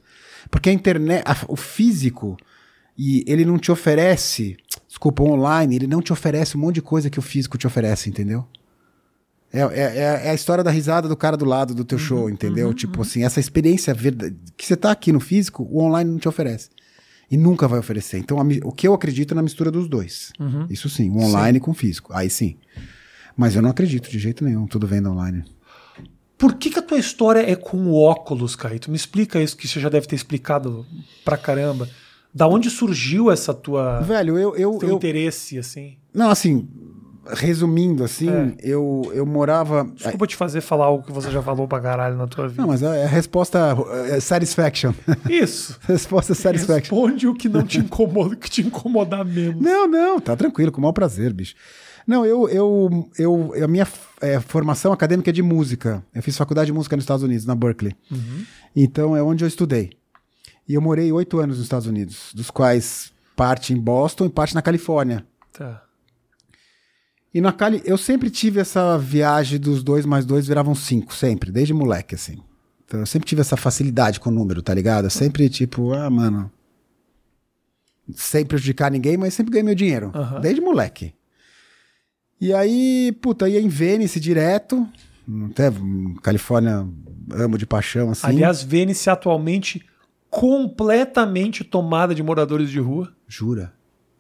Speaker 2: Porque a internet, a- o físico, e ele não te oferece, desculpa, o online, ele não te oferece um monte de coisa que o físico te oferece, entendeu? É, é, é- é a história da risada do cara do lado do teu show, entendeu? tipo assim, essa experiência verdade, que você tá aqui no físico, o online não te oferece. E nunca vai oferecer. Então, a o que eu acredito é na mistura dos dois. Isso sim, o online com o físico. Aí sim. Mas eu não acredito de jeito nenhum, tudo vendo online.
Speaker 1: Por que, que a tua história é com o óculos, Caíto? Me explica isso, que você já deve ter explicado pra caramba. Da onde surgiu essa tua
Speaker 2: Velho, eu. eu,
Speaker 1: teu
Speaker 2: eu
Speaker 1: interesse, assim?
Speaker 2: não, assim, resumindo, assim,
Speaker 1: É.
Speaker 2: eu, eu morava.
Speaker 1: Desculpa te fazer falar algo que você já falou pra caralho na tua vida.
Speaker 2: Não, mas a, a resposta é satisfaction.
Speaker 1: Isso.
Speaker 2: resposta satisfaction.
Speaker 1: Responde o que não te incomoda, o que te incomodar menos.
Speaker 2: Não, não, tá tranquilo, com o maior prazer, bicho. Não, eu, eu, eu a minha é, formação acadêmica é de música. Eu fiz faculdade de música nos Estados Unidos, na Berkeley. Então é onde eu estudei. E eu morei oito anos nos Estados Unidos, dos quais parte em Boston e parte na Califórnia.
Speaker 1: Tá.
Speaker 2: E na Cali, eu sempre tive essa viagem dos dois mais dois viravam cinco, sempre, desde moleque, assim. Então eu sempre tive essa facilidade com o número, tá ligado? Eu sempre, tipo, ah, mano. Sem prejudicar ninguém, mas sempre ganhei meu dinheiro. Desde moleque. E aí, puta, ia em Vênice direto. Até Califórnia, amo de paixão, assim.
Speaker 1: Aliás, Vênice atualmente completamente tomada de moradores de rua.
Speaker 2: Jura?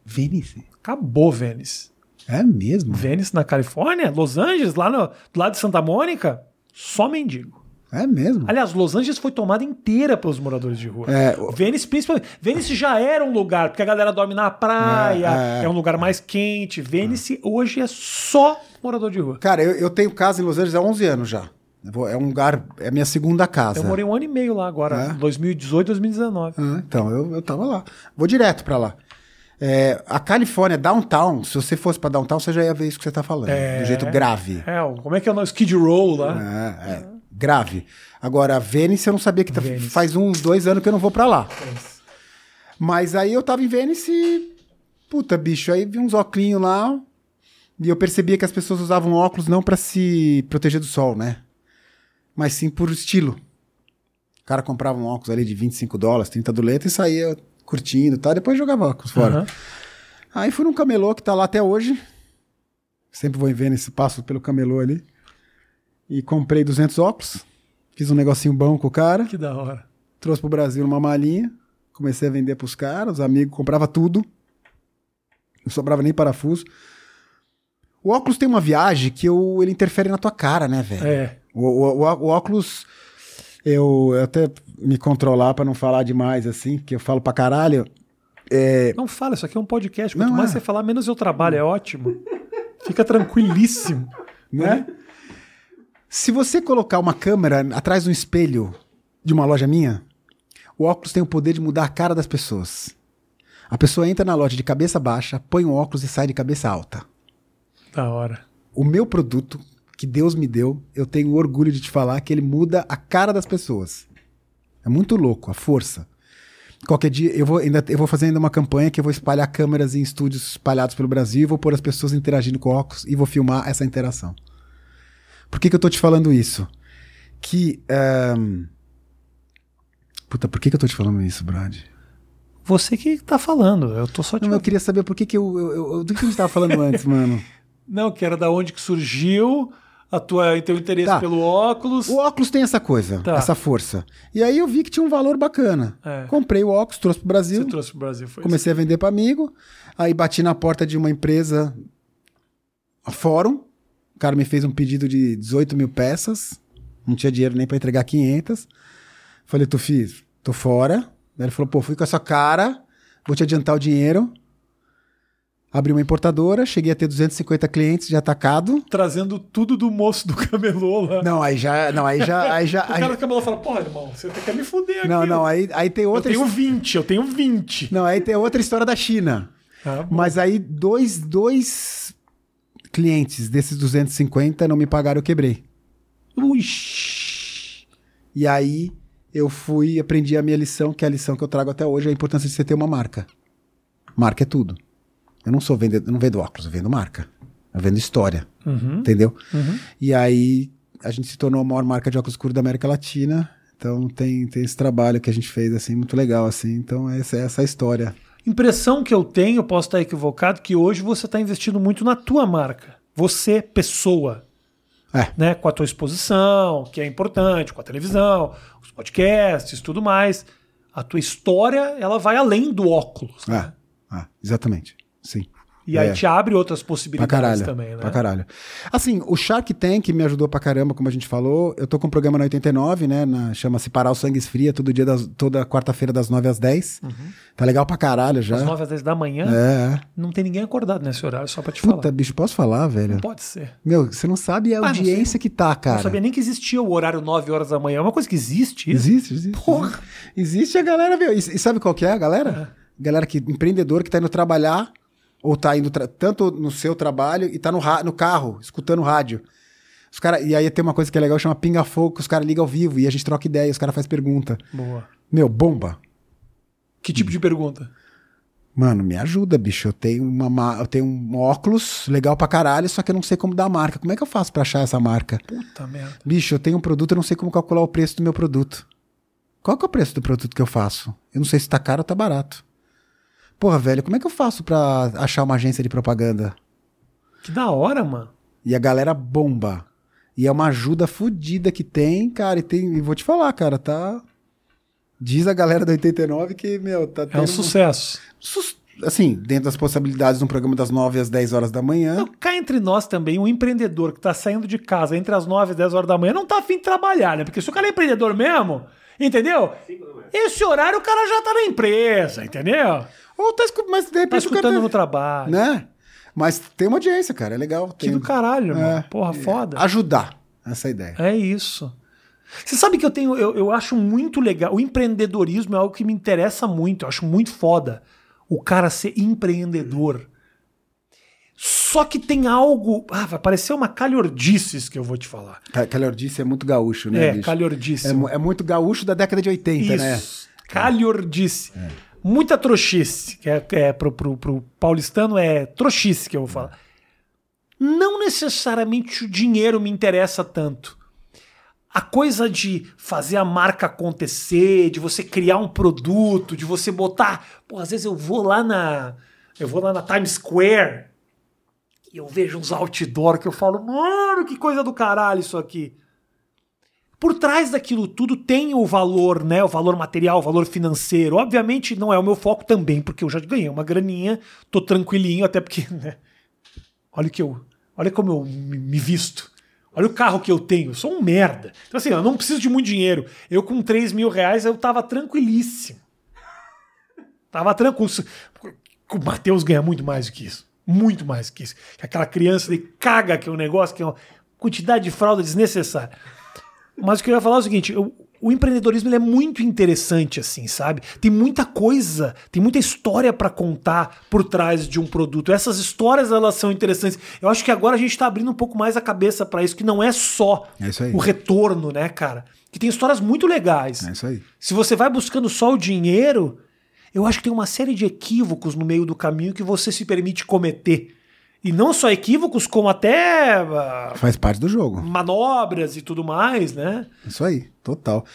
Speaker 2: Vênice?
Speaker 1: Acabou Vênice.
Speaker 2: É mesmo?
Speaker 1: Vênice na Califórnia, Los Angeles, lá no, do lado de Santa Mônica, só mendigo.
Speaker 2: É mesmo?
Speaker 1: Aliás, Los Angeles foi tomada inteira pelos moradores de rua.
Speaker 2: É, o-
Speaker 1: Vênice, principalmente. Vênice já era um lugar, porque a galera dorme na praia,
Speaker 2: É,
Speaker 1: é,
Speaker 2: é.
Speaker 1: um lugar mais quente. Vênice hoje é só morador de rua.
Speaker 2: Cara, eu, eu tenho casa em Los Angeles há 11 anos já. É um lugar, é a minha segunda casa.
Speaker 1: Eu morei um ano e meio lá agora,
Speaker 2: É?
Speaker 1: 2018, 2019.
Speaker 2: Ah, então, eu, eu tava lá. Vou direto pra lá. É, a Califórnia, downtown, se você fosse pra downtown, você já ia ver isso que você tá falando.
Speaker 1: É.
Speaker 2: Do jeito grave.
Speaker 1: É, como é que é o nome? Skid Row lá.
Speaker 2: É, é, grave. Agora, Vênice, eu não sabia que tá- faz uns dois anos que eu não vou pra lá. Mas aí eu tava em Vênice e. Puta, bicho, aí vi uns óculos lá. E eu percebia que as pessoas usavam óculos não pra se proteger do sol, né? Mas sim por estilo. O cara comprava um óculos ali de 25 dólares, 30 doleta e saía curtindo e tal. Depois jogava óculos fora.
Speaker 1: Aham.
Speaker 2: Aí fui num camelô que tá lá até hoje. Sempre vou em Vênice, passo pelo camelô ali. E comprei 200 óculos. Fiz um negocinho bom com o cara.
Speaker 1: Que da hora.
Speaker 2: Trouxe pro Brasil numa malinha. Comecei a vender pros caras. Os amigos comprava tudo. Não sobrava nem parafuso. O óculos tem uma viagem que eu, ele interfere na tua cara, né, velho?
Speaker 1: É.
Speaker 2: O, o- o- o óculos, eu, eu até me controlar pra não falar demais assim, que eu falo pra caralho. É,
Speaker 1: Não fala, isso aqui é um podcast. Quanto
Speaker 2: Não,
Speaker 1: mais
Speaker 2: é.
Speaker 1: você falar, menos eu trabalho. É ótimo. Fica tranquilíssimo.
Speaker 2: né? Se você colocar uma câmera atrás de um espelho de uma loja minha, o óculos tem o poder de mudar a cara das pessoas. A pessoa entra na loja de cabeça baixa, põe o óculos e sai de cabeça alta.
Speaker 1: Da hora.
Speaker 2: O meu produto que Deus me deu, eu tenho orgulho de te falar que ele muda a cara das pessoas. É muito louco, a força. Qualquer dia eu vou ainda eu vou fazer ainda uma campanha que eu vou espalhar câmeras em estúdios espalhados pelo Brasil vou pôr as pessoas interagindo com óculos e vou filmar essa interação. Por que, que eu tô te falando isso? Que. ehm, Puta, por que, que eu tô te falando isso, Brad?
Speaker 1: Você que tá falando, eu tô só te
Speaker 2: Não, eu queria saber por que, que eu, eu, eu- Do que a gente tava falando antes, mano?
Speaker 1: Não, que era da onde que surgiu a tua, teu interesse
Speaker 2: Tá.
Speaker 1: pelo óculos.
Speaker 2: O óculos tem essa coisa,
Speaker 1: Tá.
Speaker 2: essa força. E aí eu vi que tinha um valor bacana.
Speaker 1: É.
Speaker 2: Comprei o óculos, trouxe pro Brasil.
Speaker 1: Você trouxe pro Brasil, foi
Speaker 2: Comecei a vender para amigo. Aí bati na porta de uma empresa, a Fórum. O cara me fez um pedido de 18 mil peças. Não tinha dinheiro nem para entregar 500. Falei, tu fiz, tô fora. Daí ele falou, pô, fui com essa cara, vou te adiantar o dinheiro. Abri uma importadora, cheguei a ter 250 clientes de atacado.
Speaker 1: Trazendo tudo do moço do camelô lá.
Speaker 2: Não, aí já, não, aí já, aí já,
Speaker 1: O
Speaker 2: aí-
Speaker 1: cara do camelô fala, porra, irmão, você quer me fuder aqui.
Speaker 2: não, não, aí, aí tem
Speaker 1: Eu
Speaker 2: outra,
Speaker 1: tenho 20, eu tenho 20.
Speaker 2: não, aí tem outra história da China.
Speaker 1: Ah.
Speaker 2: Mas aí dois, dois clientes desses 250 não me pagaram, eu quebrei.
Speaker 1: Ui.
Speaker 2: E aí eu fui e aprendi a minha lição, que é a lição que eu trago até hoje, a importância de você ter uma marca. Marca é tudo. Eu não sou vendedor, não vendo óculos, eu vendo marca. Eu vendo história,
Speaker 1: Uhum.
Speaker 2: entendeu?
Speaker 1: Uhum.
Speaker 2: E aí a gente se tornou a maior marca de óculos escuros da América Latina. Então tem, tem esse trabalho que a gente fez assim muito legal assim. Então essa é essa a história.
Speaker 1: Impressão que eu tenho, posso estar equivocado, que hoje você está investindo muito na tua marca. Você, pessoa.
Speaker 2: É.
Speaker 1: Né? Com a tua exposição, que é importante, com a televisão, os podcasts, tudo mais. A tua história, ela vai além do óculos. né?
Speaker 2: Ah, ah, exatamente. Sim.
Speaker 1: E aí
Speaker 2: É.
Speaker 1: te abre outras possibilidades
Speaker 2: caralho.
Speaker 1: também, né?
Speaker 2: Pra caralho. Assim, o Shark Tank me ajudou pra caramba, como a gente falou. Eu tô com um programa na 89, né? Na, Chama-se Parar o Sangue Esfria, todo dia, das, toda quarta-feira, das 9 às 10. Tá legal pra caralho já.
Speaker 1: Às 9 às 10 da manhã,
Speaker 2: É.
Speaker 1: não tem ninguém acordado nesse horário, só pra te
Speaker 2: Puta,
Speaker 1: falar.
Speaker 2: bicho, posso falar, velho?
Speaker 1: Não pode ser.
Speaker 2: Meu, você não sabe a
Speaker 1: Ah,
Speaker 2: audiência que tá, cara.
Speaker 1: Não sabia nem que existia o horário 9 horas da manhã. É uma coisa que existe isso?
Speaker 2: Existe, existe.
Speaker 1: Porra.
Speaker 2: Existe a galera, meu. E, e sabe qual que é a galera? Galera que, empreendedor que tá indo trabalhar, ou tá indo tanto no seu trabalho e tá no, no carro, escutando rádio. Os cara, e aí tem uma coisa que é legal, chama Pinga Fogo, que os caras ligam ao vivo e a gente troca ideia, os caras fazem pergunta.
Speaker 1: Boa.
Speaker 2: Meu, bomba.
Speaker 1: Que tipo de pergunta?
Speaker 2: Mano, me ajuda, bicho. Eu tenho, uma, ma- eu tenho um óculos legal pra caralho, só que eu não sei como dar a marca. Como é que eu faço pra achar essa marca?
Speaker 1: Puta merda.
Speaker 2: Bicho, eu tenho um produto, eu não sei como calcular o preço do meu produto. Qual que é o preço do produto que eu faço? Eu não sei se tá caro ou tá barato. Porra, velho, como é que eu faço pra achar uma agência de propaganda?
Speaker 1: Que da hora, mano.
Speaker 2: E a galera bomba. E é uma ajuda fodida que tem, cara, e tem, e vou te falar, cara, tá Diz a galera da 89 que, meu, tá
Speaker 1: É um sucesso.
Speaker 2: sus- assim, dentro das possibilidades de um programa das 9 às 10 horas da manhã.
Speaker 1: Não, cá entre nós também, um empreendedor que tá saindo de casa entre as 9 e 10 horas da manhã não tá afim de trabalhar, né? Porque se o cara é empreendedor mesmo, entendeu? Esse horário o cara já tá na empresa, entendeu?
Speaker 2: Ou tá escutando, mas de
Speaker 1: Tá
Speaker 2: repente cara
Speaker 1: escutando
Speaker 2: tá-
Speaker 1: no trabalho.
Speaker 2: né? Mas tem uma audiência, cara, é legal.
Speaker 1: Que
Speaker 2: Tem...
Speaker 1: do caralho, mano.
Speaker 2: É.
Speaker 1: Porra, foda.
Speaker 2: Ajudar, essa é ideia.
Speaker 1: É isso. Você sabe que eu tenho, eu, eu acho muito legal. O empreendedorismo é algo que me interessa muito. Eu acho muito foda o cara ser empreendedor. Só que tem algo. Ah, vai parecer uma calhordices que eu vou te falar.
Speaker 2: Ca- Calhordice é muito gaúcho, né,
Speaker 1: É,
Speaker 2: bicho?
Speaker 1: calhordice.
Speaker 2: É, é muito gaúcho da década de 80, né?
Speaker 1: Isso. Calhordice. Muita trouxice. Que é, é pro, pro, pro paulistano é trouxice que eu vou falar. Não necessariamente o dinheiro me interessa tanto. A coisa de fazer a marca acontecer, de você criar um produto, de você botar. Pô, às vezes eu vou lá na. Eu vou lá na Times Square e eu vejo uns outdoor que eu falo, mano, que coisa do caralho isso aqui por trás daquilo tudo tem o valor, né? O valor material, o valor financeiro. Obviamente não é o meu foco também, porque eu já ganhei uma graninha, tô tranquilinho, até porque, né? Olha que eu. Olha como eu me me visto. Olha o carro que eu tenho. Eu sou um merda. Então, assim, eu não preciso de muito dinheiro. Eu, com 3 mil reais, eu tava tranquilíssimo. Tava tranquilo. O Matheus ganha muito mais do que isso. Muito mais do que isso. Aquela criança de caga que é um negócio, que é uma quantidade de fralda desnecessária. Mas o que eu ia falar é o seguinte: o, o empreendedorismo é muito interessante, assim, sabe? Tem muita coisa, tem muita história pra contar por trás de um produto. Essas histórias elas são interessantes. Eu acho que agora a gente tá abrindo um pouco mais a cabeça pra isso, que não é só
Speaker 2: É
Speaker 1: o retorno, né, cara? Que tem histórias muito legais.
Speaker 2: É isso aí.
Speaker 1: Se você vai buscando só o dinheiro, eu acho que tem uma série de equívocos no meio do caminho que você se permite cometer. E não só equívocos, como até ah,
Speaker 2: Faz parte do jogo.
Speaker 1: manobras e tudo mais, né?
Speaker 2: Isso aí, total.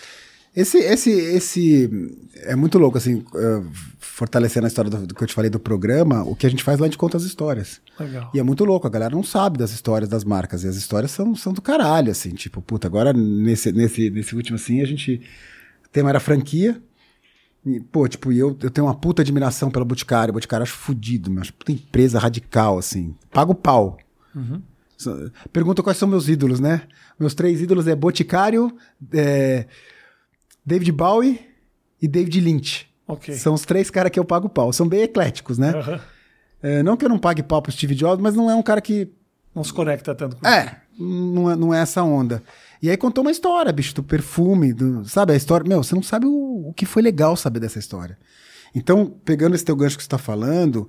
Speaker 2: Esse, esse, esse é muito louco, assim, eh, fortalecendo a história do, do que eu te falei do programa, o que a gente faz lá a gente conta as histórias.
Speaker 1: Legal.
Speaker 2: E é muito louco, a galera não sabe das histórias das marcas, e as histórias são, são do caralho, assim, tipo, puta, agora nesse, nesse, nesse último, assim, a gente, o tema era franquia, e, pô, tipo, eu, eu tenho uma puta admiração pela Boticário, Boticário eu acho fudido, meu, acho puta empresa radical, assim, paga o pau. So- Pergunta quais são meus ídolos, né? Meus três ídolos é Boticário, é, David Bowie e David Lynch.
Speaker 1: Ok.
Speaker 2: São os três caras que eu pago pau. São bem ecléticos, né?
Speaker 1: Aham.
Speaker 2: É, não que eu não pague pau pro Steve Jobs, mas não é um cara que.
Speaker 1: Não se conecta tanto com
Speaker 2: É, não é, não é essa onda. E aí contou uma história, bicho, do perfume, do, sabe? A história. Meu, você não sabe o, o que foi legal saber dessa história. Então, pegando esse teu gancho que você está falando,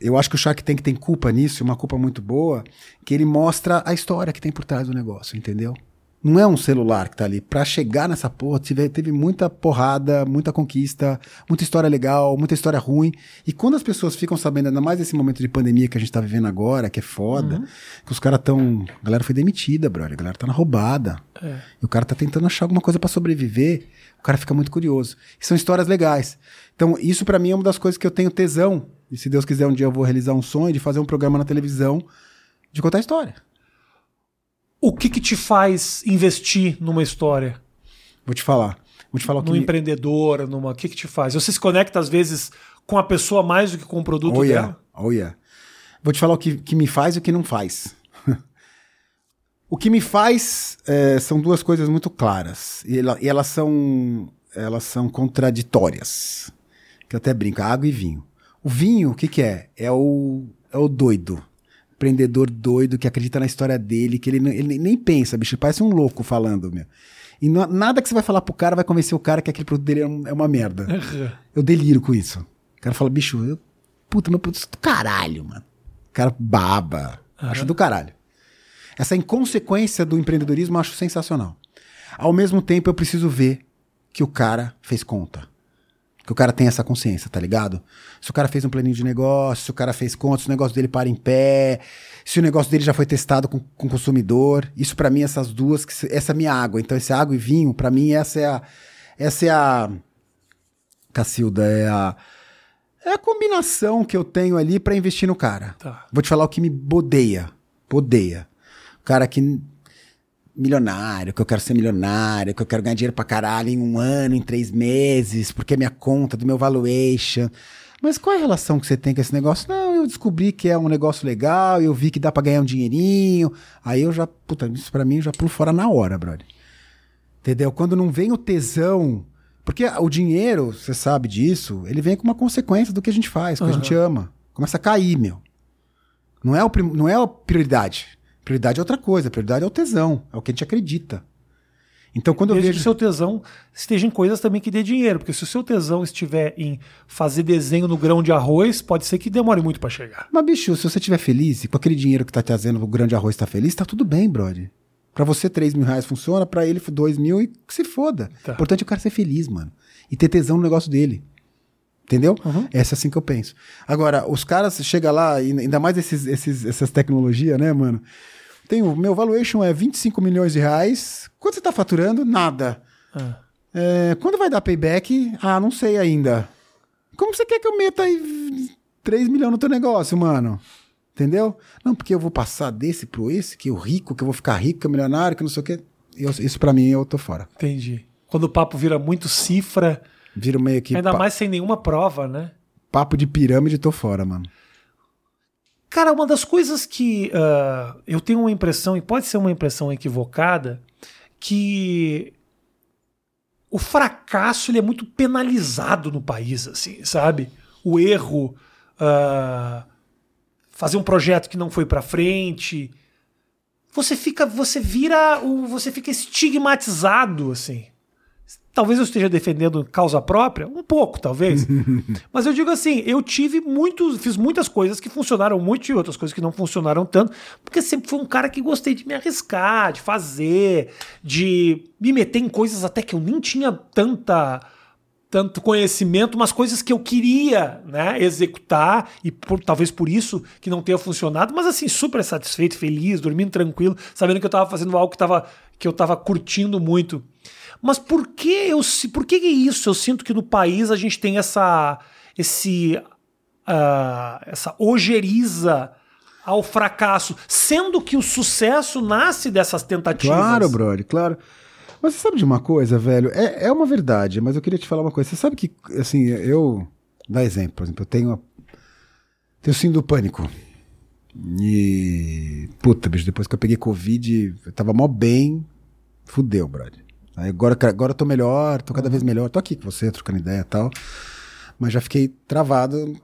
Speaker 2: eu acho que o Shark Tank tem culpa nisso, uma culpa muito boa, que ele mostra a história que tem por trás do negócio, entendeu? Não é um celular que tá ali. Pra chegar nessa porra, teve, teve muita porrada, muita conquista, muita história legal, muita história ruim. E quando as pessoas ficam sabendo, ainda mais nesse momento de pandemia que a gente tá vivendo agora, que é foda, que os caras tão. A galera foi demitida, brother. A galera tá na roubada. E o cara tá tentando achar alguma coisa pra sobreviver. O cara fica muito curioso. E são histórias legais. Então, isso pra mim é uma das coisas que eu tenho tesão. E se Deus quiser, um dia eu vou realizar um sonho de fazer um programa na televisão de contar história.
Speaker 1: O que que te faz investir numa história?
Speaker 2: Vou te falar. Vou te falar o que.
Speaker 1: Num
Speaker 2: me-
Speaker 1: empreendedor, numa. O que que te faz? Você se conecta às vezes com a pessoa mais do que com o produto
Speaker 2: Oh yeah,
Speaker 1: dela?
Speaker 2: oh yeah. Vou te falar o que, que me faz e o que não faz. o que me faz é, são duas coisas muito claras. E, ela- e elas são elas são contraditórias. Que eu até brinco, água e vinho. O vinho, o que, que é? É o, é o doido. Empreendedor doido que acredita na história dele, que ele, ele nem pensa, bicho, parece um louco falando, meu. E não- nada que você vai falar pro cara vai convencer o cara que aquele produto dele é um- é uma merda. Eu deliro com isso. O cara fala, bicho, eu, puta, meu produto é do caralho, mano. O cara baba. Acho do caralho. Essa inconsequência do empreendedorismo eu acho sensacional. Ao mesmo tempo, eu preciso ver que o cara fez conta. Que o cara tem essa consciência, tá ligado? Se o cara fez um planinho de negócio, se o cara fez conta, se o negócio dele para em pé, se o negócio dele já foi testado com, com o consumidor. Isso pra mim, essas duas, essa é a minha água. Então, esse água e vinho, pra mim, essa é a. Essa é a. Cacilda, é a. É a combinação que eu tenho ali pra investir no cara.
Speaker 1: Tá.
Speaker 2: Vou te falar o que me bodeia. Bodeia. O cara que. Milionário, que eu quero ser milionário, que eu quero ganhar dinheiro pra caralho em um ano, em três meses, porque é minha conta, do meu valuation. Mas qual é a relação que você tem com esse negócio? Não, eu descobri que é um negócio legal, eu vi que dá pra ganhar um dinheirinho. Aí eu já, puta, isso pra mim eu já pulo fora na hora, brother. Entendeu? Quando não vem o tesão. Porque o dinheiro, você sabe disso, ele vem com uma consequência do que a gente faz, do que a gente ama. Começa a cair, meu. Não é, o não é a prioridade. Prioridade é outra coisa. Prioridade é o tesão. É o que a gente acredita. Então, quando eu
Speaker 1: Desde que
Speaker 2: vejo.
Speaker 1: o seu tesão esteja em coisas também que dê dinheiro. Porque se o seu tesão estiver em fazer desenho no grão de arroz, pode ser que demore muito pra chegar.
Speaker 2: Mas, bicho, se você estiver feliz e com aquele dinheiro que tá te trazendo o grande arroz tá feliz, tá tudo bem, brother. Pra você, 3 mil reais funciona, pra ele, 2 mil e que se foda.
Speaker 1: Tá.
Speaker 2: O importante é o cara ser feliz, mano. E ter tesão no negócio dele. Entendeu? Essa é assim que eu penso. Agora, os caras chegam lá, e ainda mais esses, esses, essas tecnologias, né, mano? Tem o meu valuation é 25 milhões de reais. Quanto você tá faturando? Nada.
Speaker 1: Ah.
Speaker 2: É, quando vai dar payback? Ah, não sei ainda. Como você quer que eu meta aí 3 milhões no teu negócio, mano? Entendeu? Não, porque eu vou passar desse pro esse, que o rico, que eu vou ficar rico, que é milionário, que não sei o quê. Eu- isso pra mim eu tô fora.
Speaker 1: Entendi. Quando o papo vira muito cifra,
Speaker 2: Vira meio que
Speaker 1: ainda mais sem nenhuma prova, né?
Speaker 2: papo de pirâmide, tô fora, mano.
Speaker 1: Cara, uma das coisas que ah, eu tenho uma impressão, e pode ser uma impressão equivocada, que o fracasso ele é muito penalizado no país, assim, sabe? O erro, ah, fazer um projeto que não foi pra frente. você fica, você vira, você fica estigmatizado, assim. Talvez eu esteja defendendo causa própria, um pouco, talvez. Mas eu digo assim, eu tive muitos, fiz muitas coisas que funcionaram muito e outras coisas que não funcionaram tanto, porque sempre fui um cara que gostei de me arriscar, de fazer, de me meter em coisas até que eu nem tinha tanta tanto conhecimento, mas coisas que eu queria né, executar, e por- talvez por isso que não tenha funcionado, mas assim, super satisfeito, feliz, dormindo tranquilo, sabendo que eu estava fazendo algo que, tava, que eu estava curtindo muito. Mas por que eu por que, isso? Eu sinto que no país a gente tem essa esse ah, essa ojeriza ao fracasso, sendo que o sucesso nasce dessas tentativas.
Speaker 2: Claro, brother, claro. Mas você sabe de uma coisa, velho? É, é uma verdade, mas eu queria te falar uma coisa. Você sabe que, assim, eu. Dá exemplo, por exemplo, eu tenho. Tenho síndrome do pânico. E. Puta, bicho, depois que eu peguei Covid, eu tava mó bem. Fudeu, brother. Aí agora, agora eu tô melhor, tô cada vez melhor. Tô aqui com você, trocando ideia e tal. Mas já fiquei travado,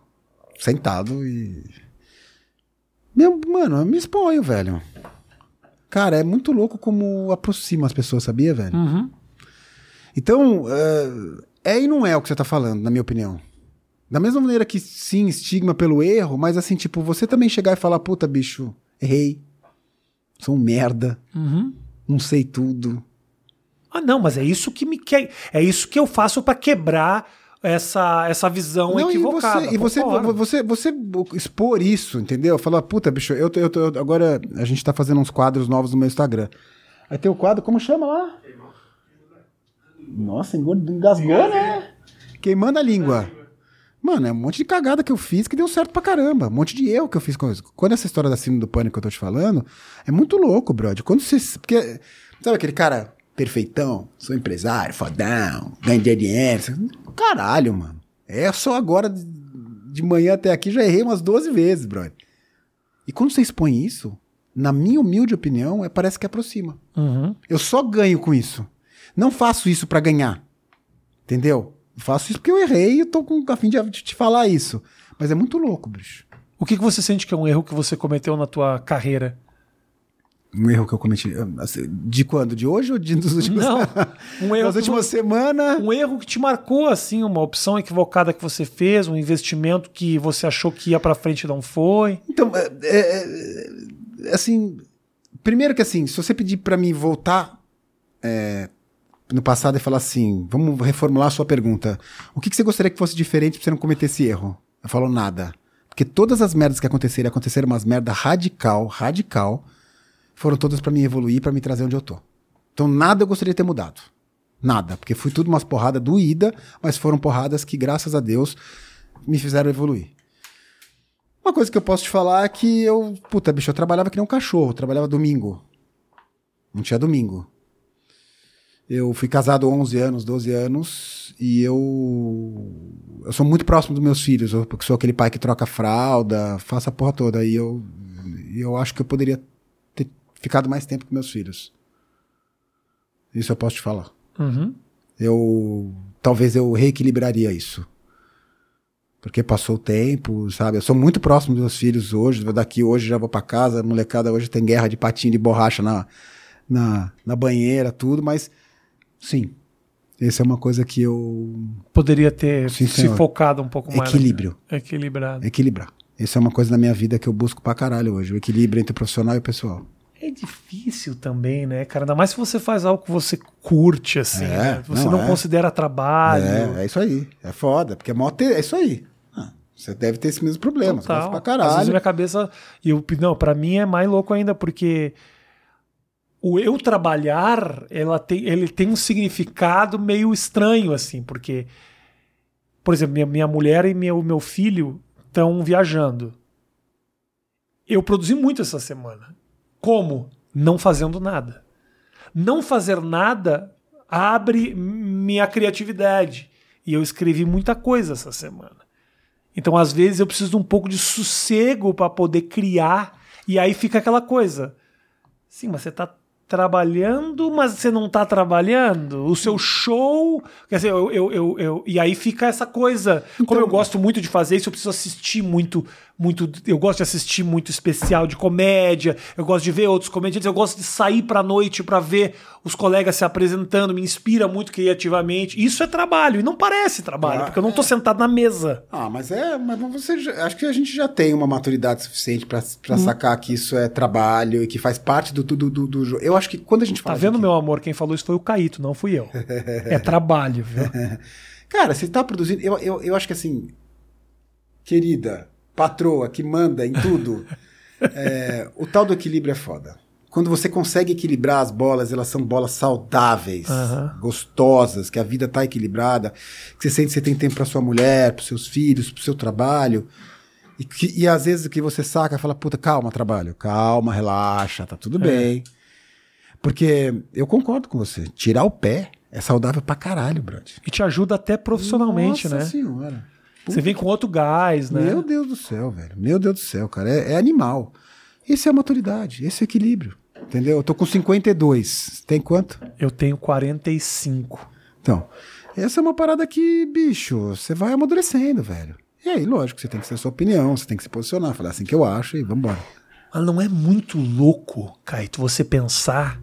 Speaker 2: sentado e. Meu, mano, eu me exponho, velho. Cara, é muito louco como aproxima as pessoas, sabia, velho?
Speaker 1: Uhum.
Speaker 2: Então, é, é e não é o que você tá falando, na minha opinião. Da mesma maneira que sim, estigma pelo erro, mas assim, tipo, você também chegar e falar, puta, bicho, errei. Sou um merda.
Speaker 1: Uhum.
Speaker 2: Não sei tudo.
Speaker 1: Ah, não, mas é isso que me quer. É isso que eu faço para quebrar essa, essa visão
Speaker 2: Não, e
Speaker 1: equivocada.
Speaker 2: você, e você, você, você expor isso, entendeu? Falar, puta, bicho, eu, tô- eu, tô- eu- agora a gente tá fazendo uns quadros novos no meu Instagram. Aí tem o quadro, como chama lá? Nossa, engasgou, né? Queimando a língua. Mano, é um monte de cagada que eu fiz que deu certo pra caramba. Um monte de erro que eu fiz com isso. Quando essa história da síndrome do pânico que eu tô te falando, é muito louco, brother. Quando você. Porque, sabe aquele cara perfeitão? Sou empresário, fodão, ganho dinheiro. Caralho, mano. É só agora de- manhã até aqui já errei umas 12 vezes, brother. E quando você expõe isso, na minha humilde opinião, é, parece que aproxima.
Speaker 1: Uhum.
Speaker 2: Eu só ganho com isso. Não faço isso pra ganhar. Entendeu? Eu faço isso porque eu errei e eu tô com a fim de de te falar isso. Mas é muito louco, bicho.
Speaker 1: O que, que você sente que é um erro que você cometeu na tua carreira?
Speaker 2: Um erro que eu cometi. ah, assim, De quando? De hoje ou de dos últimos
Speaker 1: Não, um erro
Speaker 2: Nas últimas semanas.
Speaker 1: Um erro que te marcou, assim, uma opção equivocada que você fez, um investimento que você achou que ia pra frente e não foi.
Speaker 2: Então, é, é, é, assim. Primeiro que assim, se você pedir pra mim voltar é, no passado e falar assim, vamos reformular a sua pergunta. O que, que você gostaria que fosse diferente pra você não cometer esse erro? Eu falo nada. Porque todas as merdas que aconteceram, aconteceram umas merda radical, radical, foram todas pra me evoluir, pra me trazer onde eu tô. Então nada eu gostaria de ter mudado. Nada. Porque foi tudo umas porradas doída, mas foram porradas que, graças a Deus, me fizeram evoluir. Uma coisa que eu posso te falar é que eu, puta, bicho, eu trabalhava que nem um cachorro, trabalhava domingo. Não tinha domingo. Eu fui casado 11 anos, 12 anos, e eu eu sou muito próximo dos meus filhos, eu sou aquele pai que troca fralda, faço a porra toda, e eu eu acho que eu poderia ficado mais tempo com meus filhos. Isso eu posso te falar.
Speaker 1: Uhum.
Speaker 2: Eu talvez eu reequilibraria isso. Porque passou o tempo, sabe? Eu sou muito próximo dos meus filhos hoje. Daqui hoje já vou pra casa. A molecada hoje tem guerra de patinho de borracha na, na, na banheira, tudo. Mas, sim. Essa é uma coisa que eu.
Speaker 1: Poderia ter
Speaker 2: Sim,
Speaker 1: se
Speaker 2: senhor.
Speaker 1: focado um pouco mais.
Speaker 2: Equilíbrio.
Speaker 1: né? Equilibrado.
Speaker 2: Equilibrar. Isso é uma coisa na minha vida que eu busco pra caralho hoje. O equilíbrio entre o profissional e o pessoal.
Speaker 1: É difícil também, né, cara? Ainda mais se você faz algo que você curte, assim.
Speaker 2: É,
Speaker 1: né? Você
Speaker 2: não,
Speaker 1: não,
Speaker 2: é.
Speaker 1: considera trabalho.
Speaker 2: É, é isso aí. É foda. Porque é mó ter, é isso aí. Ah, você deve ter esse mesmo problema. Você
Speaker 1: Total.
Speaker 2: pra
Speaker 1: Às vezes
Speaker 2: caralho.
Speaker 1: minha cabeça. E eu, não, pra mim é mais louco ainda, porque o eu trabalhar, ela tem, ele tem um significado meio estranho, assim, porque, por exemplo, minha, minha mulher e meu, meu filho estão viajando. Eu produzi muito essa semana. Como? Não fazendo nada. Não fazer nada abre minha criatividade. E eu escrevi muita coisa essa semana. Então, às vezes, eu preciso de um pouco de sossego para poder criar. E aí fica aquela coisa. Sim, mas você está trabalhando, mas você não está trabalhando. O seu show. Quer dizer, eu, eu, eu, eu- e aí fica essa coisa. Como eu gosto muito de fazer isso, eu preciso assistir muito muito. Eu gosto de assistir muito especial de comédia, eu gosto de ver outros comediantes, eu gosto de sair pra noite pra ver os colegas se apresentando, me inspira muito criativamente. Isso é trabalho, e não parece trabalho,
Speaker 2: Ah,
Speaker 1: porque eu não tô sentado na mesa.
Speaker 2: Ah, mas é. Mas você já- acho que a gente já tem uma maturidade suficiente pra, pra sacar que isso é trabalho e que faz parte do do, do, do jogo. Eu acho que quando a gente
Speaker 1: Tá
Speaker 2: fala.
Speaker 1: vendo,
Speaker 2: de-
Speaker 1: meu amor? Quem falou isso foi o Caíto, não fui eu. É trabalho, viu?
Speaker 2: Cara, você tá produzindo. Eu, eu, eu acho que assim. Querida, patroa que manda em tudo. é, o tal do equilíbrio é foda. Quando você consegue equilibrar as bolas, elas são bolas saudáveis,
Speaker 1: Aham.
Speaker 2: gostosas, que a vida tá equilibrada, que você sente que você tem tempo para sua mulher, para seus filhos, para seu trabalho. E, que, e às vezes que você saca fala, puta, calma, trabalho, calma, relaxa, tá tudo bem. Porque eu concordo com você, tirar o pé é saudável pra caralho, brother.
Speaker 1: E te ajuda até profissionalmente,
Speaker 2: Nossa
Speaker 1: né?
Speaker 2: senhora.
Speaker 1: Você vem com outro gás, né?
Speaker 2: Meu Deus do céu, velho. Meu Deus do céu, cara. É, é animal. Isso é maturidade, esse é equilíbrio. Entendeu? Eu tô com 52. Tem quanto?
Speaker 1: Eu tenho 45.
Speaker 2: Então, essa é uma parada que, bicho, você vai amadurecendo, velho. E aí, lógico, você tem que ter a sua opinião, você tem que se posicionar, falar assim que eu acho e vambora.
Speaker 1: Mas não é muito louco, Caíto, você pensar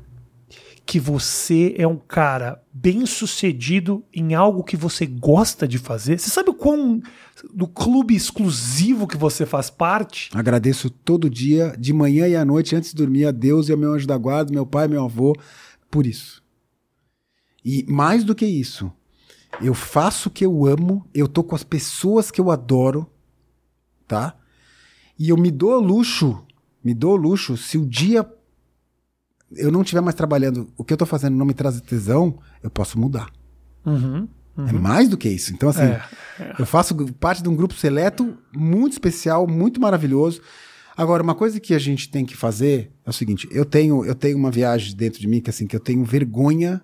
Speaker 1: que você é um cara bem sucedido em algo que você gosta de fazer? Você sabe o quão do clube exclusivo que você faz parte?
Speaker 2: Agradeço todo dia, de manhã e à noite, antes de dormir, a Deus e ao meu anjo da guarda, meu pai, meu avô, por isso. E mais do que isso, eu faço o que eu amo, eu tô com as pessoas que eu adoro, tá? E eu me dou luxo, me dou luxo, se o dia eu não estiver mais trabalhando, o que eu tô fazendo não me traz tesão, eu posso mudar.
Speaker 1: Uhum.
Speaker 2: É mais do que isso. Então, assim,
Speaker 1: É,
Speaker 2: eu faço parte de um grupo seleto muito especial, muito maravilhoso. Agora, uma coisa que a gente tem que fazer é o seguinte: eu tenho, eu tenho uma viagem dentro de mim que assim, que eu tenho vergonha.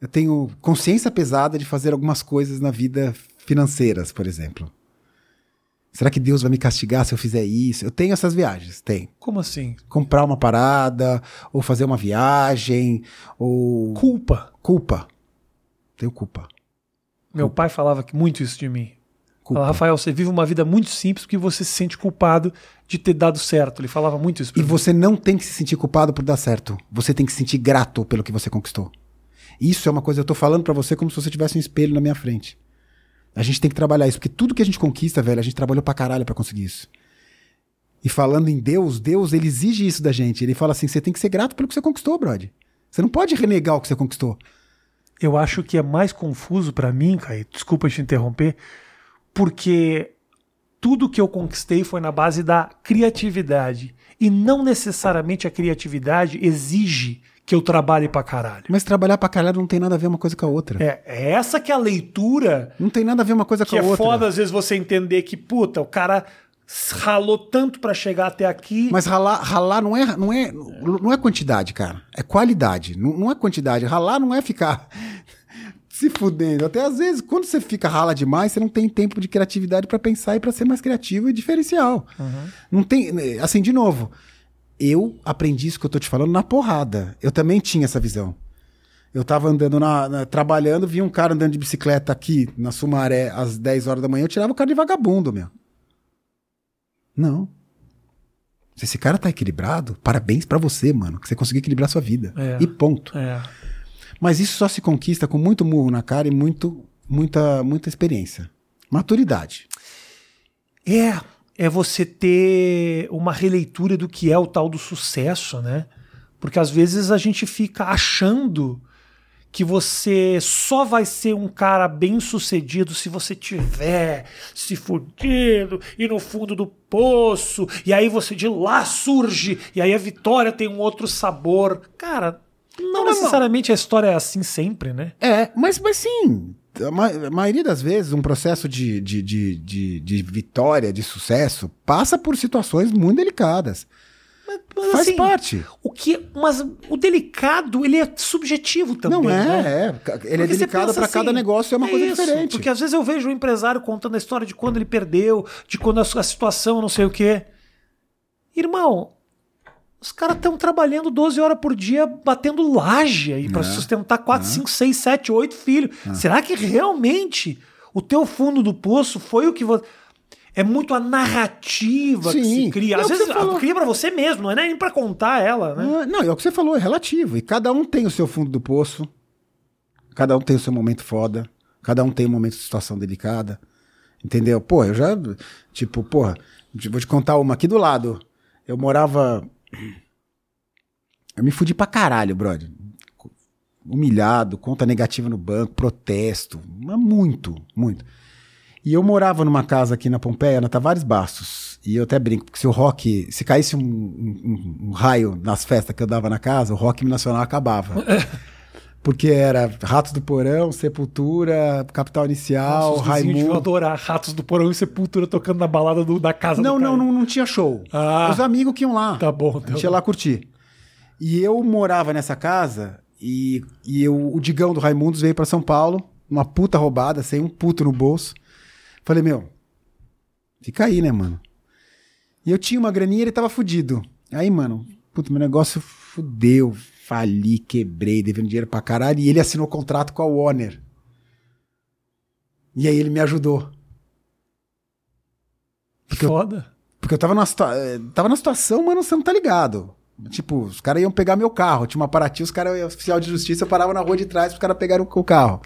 Speaker 2: Eu tenho consciência pesada de fazer algumas coisas na vida financeiras, por exemplo. Será que Deus vai me castigar se eu fizer isso? Eu tenho essas viagens, tenho.
Speaker 1: Como assim?
Speaker 2: Comprar uma parada, ou fazer uma viagem, ou
Speaker 1: Culpa.
Speaker 2: culpa. Tenho culpa.
Speaker 1: Meu pai falava muito isso de mim.
Speaker 2: Culpa.
Speaker 1: Rafael, você vive uma vida muito simples porque você se sente culpado de ter dado certo. Ele falava muito isso. pra
Speaker 2: E
Speaker 1: mim.
Speaker 2: você não tem que se sentir culpado por dar certo. Você tem que se sentir grato pelo que você conquistou. Isso é uma coisa, eu tô falando pra você como se você tivesse um espelho na minha frente. A gente tem que trabalhar isso, porque tudo que a gente conquista, velho, a gente trabalhou pra caralho pra conseguir isso. E falando em Deus, Deus, ele exige isso da gente. Ele fala assim: você tem que ser grato pelo que você conquistou, brother. Você não pode renegar o que você conquistou.
Speaker 1: Eu acho que é mais confuso pra mim, Caio, desculpa te interromper, porque tudo que eu conquistei foi na base da criatividade. E não necessariamente a criatividade exige que eu trabalhe pra caralho.
Speaker 2: Mas trabalhar pra caralho não tem nada a ver uma coisa com a outra.
Speaker 1: É, é essa que é a leitura
Speaker 2: Não tem nada a ver uma coisa
Speaker 1: que
Speaker 2: com a
Speaker 1: é
Speaker 2: outra.
Speaker 1: foda às vezes você entender que, puta, o cara ralou tanto pra chegar até aqui.
Speaker 2: Mas ralar, ralar não, é, não, é, não é quantidade, cara. É qualidade. Não, não é quantidade. Ralar não é ficar se fudendo. Até às vezes, quando você fica rala demais, você não tem tempo de criatividade pra pensar e pra ser mais criativo e diferencial. Não tem. Assim, de novo, eu aprendi isso que eu tô te falando na porrada. Eu também tinha essa visão. Eu tava andando na, na- trabalhando, vi um cara andando de bicicleta aqui na Sumaré às 10 horas da manhã, eu tirava o cara de vagabundo, meu. Não. Se esse cara tá equilibrado, parabéns pra você, mano, que você conseguiu equilibrar sua vida.
Speaker 1: É.
Speaker 2: E ponto.
Speaker 1: É.
Speaker 2: Mas isso só se conquista com muito murro na cara e muito, muita, muita experiência. Maturidade.
Speaker 1: É, é você ter uma releitura do que é o tal do sucesso, né? Porque às vezes a gente fica achando que você só vai ser um cara bem sucedido se você tiver se fudido e no fundo do poço, e aí você de lá surge, e aí a vitória tem um outro sabor. Cara, não, necessariamente a história é assim sempre, né?
Speaker 2: É, mas, mas sim. A, ma- a maioria das vezes, um processo de, de, de, de, de vitória, de sucesso, passa por situações muito delicadas.
Speaker 1: Mas,
Speaker 2: Faz
Speaker 1: assim,
Speaker 2: parte.
Speaker 1: O que, mas o delicado, ele é subjetivo também.
Speaker 2: Não é,
Speaker 1: né?
Speaker 2: é. Ele é
Speaker 1: Porque você
Speaker 2: delicado para cada
Speaker 1: assim,
Speaker 2: negócio, é uma coisa
Speaker 1: isso,
Speaker 2: diferente.
Speaker 1: Porque às vezes eu vejo um empresário contando a história de quando ele perdeu, de quando a, sua situação, não sei o quê. Irmão, os caras estão trabalhando 12 horas por dia batendo laje aí
Speaker 2: É.
Speaker 1: pra sustentar 4, 5, 6, 7, 8 filhos. Será que realmente o teu fundo do poço foi o que você. é muito a narrativa que
Speaker 2: Sim.
Speaker 1: se cria.
Speaker 2: É
Speaker 1: Às
Speaker 2: que
Speaker 1: vezes
Speaker 2: você falou.
Speaker 1: cria pra você mesmo, não é nem pra contar ela, né?
Speaker 2: Não, é o que você falou, é relativo. E cada um tem o seu fundo do poço. Cada um tem o seu momento foda. Cada um tem um momento de situação delicada. Entendeu? Pô, eu já. Tipo, porra, vou te contar uma aqui do lado. Eu morava. Eu me fudi pra caralho, brother. Humilhado, conta negativa no banco, protesto. Mas muito, muito. E eu morava numa casa aqui na Pompeia, na Tavares Bastos. E eu até brinco, porque se o rock, se caísse um, um- um- raio nas festas que eu dava na casa, o rock nacional acabava. Porque era Ratos do Porão, Sepultura, Capital Inicial,
Speaker 1: Nossa,
Speaker 2: Raimundo.
Speaker 1: adorar Ratos do Porão e Sepultura tocando na balada do- da casa
Speaker 2: Não,
Speaker 1: do
Speaker 2: não, não, não tinha show.
Speaker 1: Ah.
Speaker 2: Os amigos que iam lá.
Speaker 1: Tá bom,
Speaker 2: A
Speaker 1: tá
Speaker 2: gente ia lá curtir. E eu morava nessa casa e, e eu, o Digão do Raimundos veio pra São Paulo, uma puta roubada, sem um puto no bolso. Falei, meu, fica aí, né, mano? E eu tinha uma graninha e ele tava fudido. Aí, mano, puta, meu negócio fudeu, fali, quebrei, devendo dinheiro pra caralho. E ele assinou contrato com a Warner. E aí ele me ajudou. Porque eu
Speaker 1: Foda.
Speaker 2: porque eu tava numa, situa- eh, tava numa situação, mano, você não tá ligado. Tipo, os caras iam pegar meu carro. Tinha uma Paraty, os caras, oficial de justiça, parava na rua de trás, os caras pegaram o carro.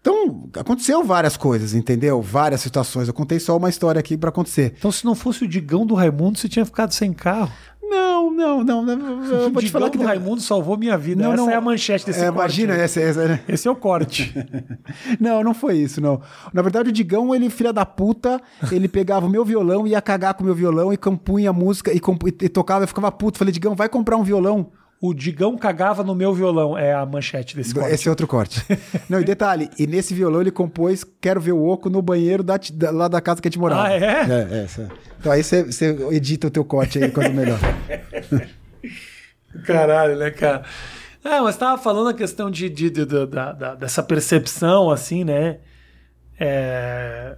Speaker 2: Então, aconteceu várias coisas, entendeu? Várias situações. Eu contei só uma história aqui pra acontecer.
Speaker 1: Então, se não fosse o Digão do Raimundo, você tinha ficado sem carro.
Speaker 2: Não, não, não. não eu
Speaker 1: o
Speaker 2: vou te falar que
Speaker 1: do Raimundo salvou minha vida.
Speaker 2: Não,
Speaker 1: Essa
Speaker 2: não.
Speaker 1: é a manchete desse
Speaker 2: É,
Speaker 1: corte
Speaker 2: imagina, essa, essa, né?
Speaker 1: Esse é o corte.
Speaker 2: Não, não foi isso, não. Na verdade, o Digão, ele, filha da puta, ele pegava o meu violão, ia cagar com o meu violão e compunha música e, compu- e tocava, eu ficava puto. Falei, Digão, vai comprar um violão.
Speaker 1: O Digão cagava no meu violão. É a manchete desse corte.
Speaker 2: Esse é outro corte. Não, e detalhe, e nesse violão ele compôs Quero Ver o Oco no banheiro da, da- lá da casa que a gente morava.
Speaker 1: Ah, é?
Speaker 2: É, é. essa- Então aí você edita o teu corte aí, coisa melhor.
Speaker 1: Caralho, né, cara? Ah, mas tava falando a questão de, de- de- de- da- da- dessa percepção, assim, né? É,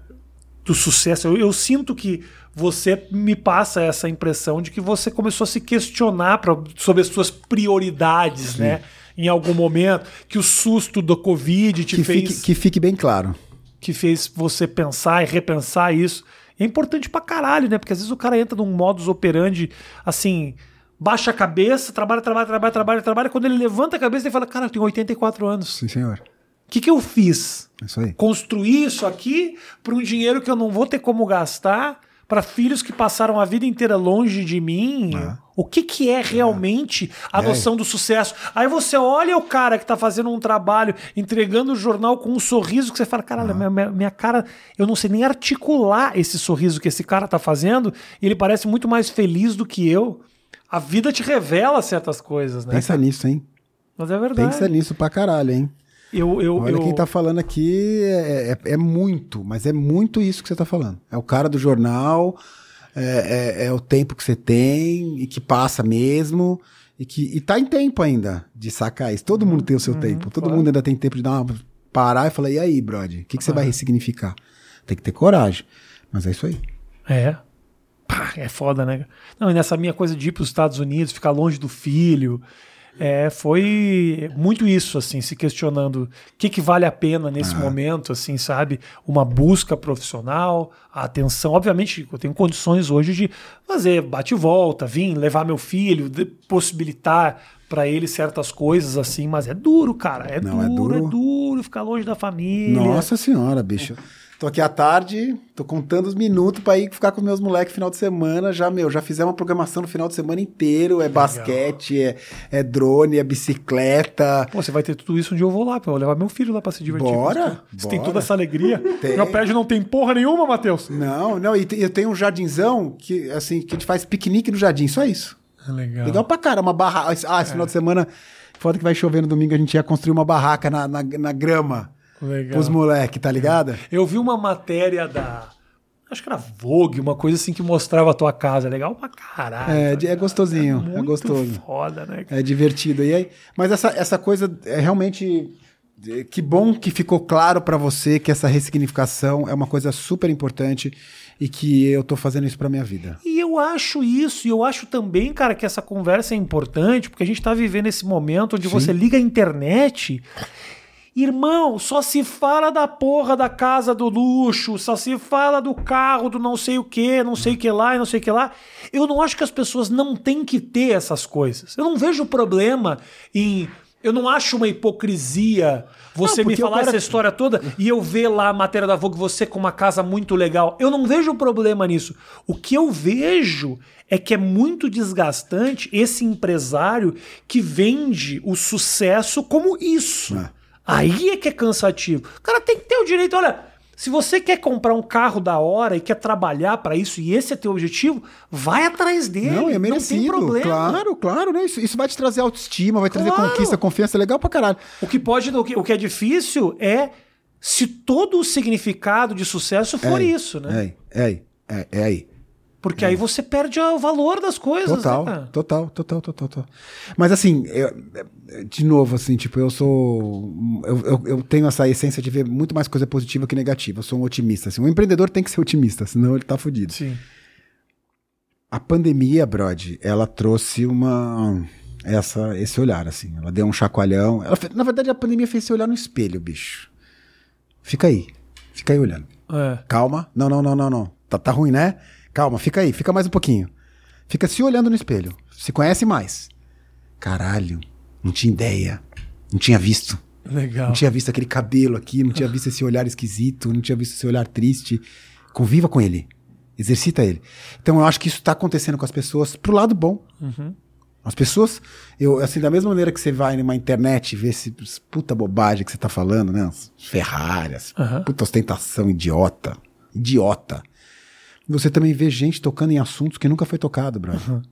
Speaker 1: do sucesso. Eu, eu sinto que você me passa essa impressão de que você começou a se questionar pra- sobre as suas prioridades, né? Em algum momento, que o susto do Covid te
Speaker 2: Que
Speaker 1: fez
Speaker 2: fique, que fique bem claro.
Speaker 1: que fez você pensar e repensar isso. E é importante pra caralho, né? Porque às vezes o cara entra num modus operandi, assim, baixa a cabeça, trabalha, trabalha, trabalha, trabalha, trabalha. Quando ele levanta a cabeça, ele fala: Cara, eu tenho 84 anos.
Speaker 2: Sim, senhor.
Speaker 1: O que, que eu fiz?
Speaker 2: É isso aí.
Speaker 1: Construir isso aqui por um dinheiro que eu não vou ter como gastar para filhos que passaram a vida inteira longe de mim. O que, que é realmente a
Speaker 2: É.
Speaker 1: noção do sucesso? Aí você olha o cara que tá fazendo um trabalho, entregando o jornal com um sorriso que você fala, caralho, minha, minha- minha cara, eu não sei nem articular esse sorriso que esse cara tá fazendo, e ele parece muito mais feliz do que eu. A vida te revela certas coisas, né?
Speaker 2: Pensa nisso, hein?
Speaker 1: Mas é verdade.
Speaker 2: Pensa nisso pra caralho, hein?
Speaker 1: Eu, eu,
Speaker 2: Olha
Speaker 1: eu...
Speaker 2: quem tá falando aqui é, é- é muito, mas é muito isso que você tá falando. É o cara do jornal, é, é- é o tempo que você tem e que passa mesmo. E que e tá em tempo ainda de sacar isso. Todo mundo tem o seu tempo. Todo
Speaker 1: claro.
Speaker 2: mundo ainda tem tempo de dar uma parar e falar: e aí, brother? O que, que você vai ressignificar? Tem que ter coragem. Mas é isso aí.
Speaker 1: É. Pá, é foda, né? Não, e nessa minha coisa de ir para os Estados Unidos, ficar longe do filho, é, foi muito isso, assim, se questionando o que, que vale a pena nesse momento, assim, sabe? Uma busca profissional, a atenção. Obviamente, eu tenho condições hoje de fazer bate e volta, vir, levar meu filho, de- possibilitar para ele certas coisas, assim, mas é duro, cara. É
Speaker 2: Não, é
Speaker 1: duro, é
Speaker 2: duro.
Speaker 1: duro ficar longe da família.
Speaker 2: Nossa senhora, bicho. Tô aqui à tarde, tô contando os minutos pra ir ficar com meus moleques final de semana. Já, meu, já fizemos uma programação no final de semana inteiro. É basquete, é, é drone, é bicicleta.
Speaker 1: Pô, você vai ter tudo isso um dia eu vou lá, pô. Eu vou levar meu filho lá pra se divertir.
Speaker 2: Bora,
Speaker 1: Você tem
Speaker 2: bora.
Speaker 1: toda essa alegria.
Speaker 2: Tem.
Speaker 1: Meu prédio não tem porra nenhuma, Matheus.
Speaker 2: Não, não, e eu tenho um jardinzão que, assim, que a gente faz piquenique no jardim, só isso.
Speaker 1: Legal.
Speaker 2: Legal pra cara, uma barraca. Ah, esse final de semana, foda que vai chover no domingo, a gente ia construir uma barraca na, na, na grama
Speaker 1: Legal.
Speaker 2: pros moleques, tá ligado?
Speaker 1: Eu vi uma matéria da. Acho que era Vogue, uma coisa assim que mostrava a tua casa. Legal pra caralho.
Speaker 2: É,
Speaker 1: tá
Speaker 2: de- é gostosinho, é
Speaker 1: muito
Speaker 2: gostoso.
Speaker 1: foda, né? cara?
Speaker 2: É divertido. E aí, mas essa, essa coisa é realmente. é, Que bom que ficou claro pra você que essa ressignificação é uma coisa super importante e que eu tô fazendo isso pra minha vida.
Speaker 1: E eu acho isso, e eu acho também, cara, que essa conversa é importante, porque a gente tá vivendo esse momento onde você liga a internet Irmão, só se fala da porra da casa do luxo, só se fala do carro do não sei o que, não sei o que lá e não sei o que lá. Eu não acho que as pessoas não têm que ter essas coisas. Eu não vejo problema em. Eu não acho uma hipocrisia você
Speaker 2: Não,
Speaker 1: me falar
Speaker 2: cara-
Speaker 1: essa história toda e eu ver lá a matéria da Vogue você com uma casa muito legal. Eu não vejo problema nisso. O que eu vejo é que é muito desgastante esse empresário que vende o sucesso como isso.
Speaker 2: É.
Speaker 1: Aí é que é cansativo. O cara tem que ter o direito. Olha, se você quer comprar um carro da hora e quer trabalhar pra isso e esse é teu objetivo, vai atrás dele.
Speaker 2: Não, é
Speaker 1: tem
Speaker 2: merecido.
Speaker 1: problema.
Speaker 2: Claro, claro, né? Isso, isso vai te trazer autoestima, vai trazer
Speaker 1: Claro.
Speaker 2: conquista, confiança, legal pra caralho.
Speaker 1: O que pode, o que, o que é difícil é se todo o significado de sucesso for
Speaker 2: É
Speaker 1: isso, né?
Speaker 2: É é é, é aí.
Speaker 1: Porque aí você perde o valor das coisas,
Speaker 2: Total,
Speaker 1: né,
Speaker 2: total, total, total, total. Mas assim, eu- de novo, assim, tipo, eu sou. Eu, eu, eu tenho essa essência de ver muito mais coisa positiva que negativa. Eu sou um otimista. Assim. Um empreendedor tem que ser otimista, senão ele tá fudido.
Speaker 1: Sim.
Speaker 2: A pandemia, Brod, ela trouxe uma. Essa, esse olhar, assim. Ela deu um chacoalhão. Ela na verdade, a pandemia fez você olhar no espelho, bicho. Fica aí. Fica aí olhando.
Speaker 1: É.
Speaker 2: Calma. Não, não, não, não, não. Tá, tá ruim, né? Calma, fica aí, fica mais um pouquinho. Fica se olhando no espelho. Se conhece mais. Caralho, não tinha ideia. Não tinha visto.
Speaker 1: Legal.
Speaker 2: Não tinha visto aquele cabelo aqui, não tinha visto esse olhar esquisito, não tinha visto esse olhar triste. Conviva com ele. Exercita ele. Então eu acho que isso tá acontecendo com as pessoas pro lado bom. As pessoas, eu, assim, da mesma maneira que você vai numa internet e vê esse puta bobagem que você tá falando, né? As Ferraris,
Speaker 1: Aham.
Speaker 2: puta ostentação idiota. Idiota. Você também vê gente tocando em assuntos que nunca foi tocado, brother.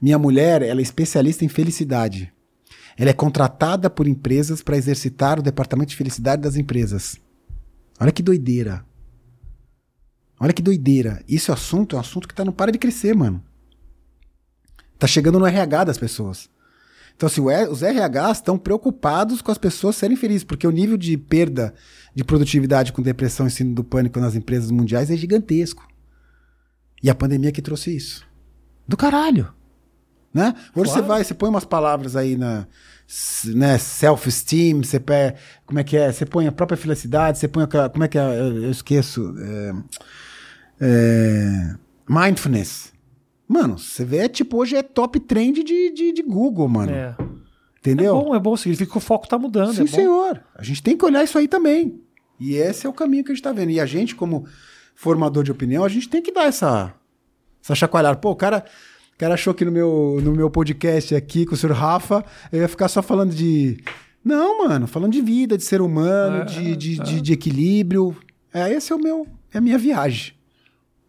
Speaker 2: Minha mulher, ela é especialista em felicidade. Ela é contratada por empresas para exercitar o departamento de felicidade das empresas. Olha que doideira. Olha que doideira. Isso é assunto, é um assunto que tá, não para de crescer, mano. Tá chegando no RH das pessoas. Então, assim, os RHs estão preocupados com as pessoas serem felizes, porque o nível de perda de produtividade com depressão e síndrome do pânico nas empresas mundiais é gigantesco. E a pandemia que trouxe isso. Do caralho. Né? Hoje
Speaker 1: Claro.
Speaker 2: você vai, você põe umas palavras aí na né, self-esteem, você pé, como é que é? Você põe a própria felicidade, você põe aquela, como é que é? Eu, eu esqueço. É, é, mindfulness. Mano, você vê, tipo, hoje é top trend de, de, de Google, mano.
Speaker 1: É.
Speaker 2: Entendeu?
Speaker 1: É bom, é bom. Significa que o foco tá mudando.
Speaker 2: Sim,
Speaker 1: é
Speaker 2: senhor. A gente tem que olhar isso aí também. E esse é o caminho que a gente tá vendo. E a gente, como formador de opinião, a gente tem que dar essa, essa chacoalhada. Pô, o cara, o cara achou que no meu, no meu podcast aqui com o senhor Rafa, eu ia ficar só falando de. Não, mano, falando de vida, de ser humano,
Speaker 1: É,
Speaker 2: de, de, de, de equilíbrio. É, esse é o meu. É a minha viagem.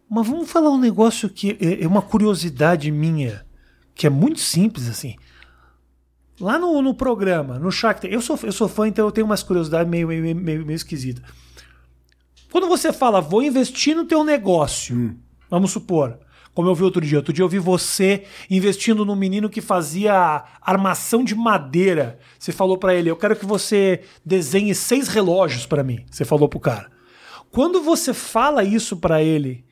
Speaker 1: Mas vamos falar um negócio que é é uma curiosidade minha, que é muito simples, assim. Lá no, no programa, no Shark Tank, eu sou, eu sou fã, então eu tenho umas curiosidades meio, meio, meio, meio esquisitas. Quando você fala, vou investir no teu negócio, vamos supor, como eu vi outro dia, outro dia eu vi você investindo num menino que fazia armação de madeira. Você falou pra ele, eu quero que você desenhe seis relógios pra mim. Você falou pro cara. Quando você fala isso pra ele,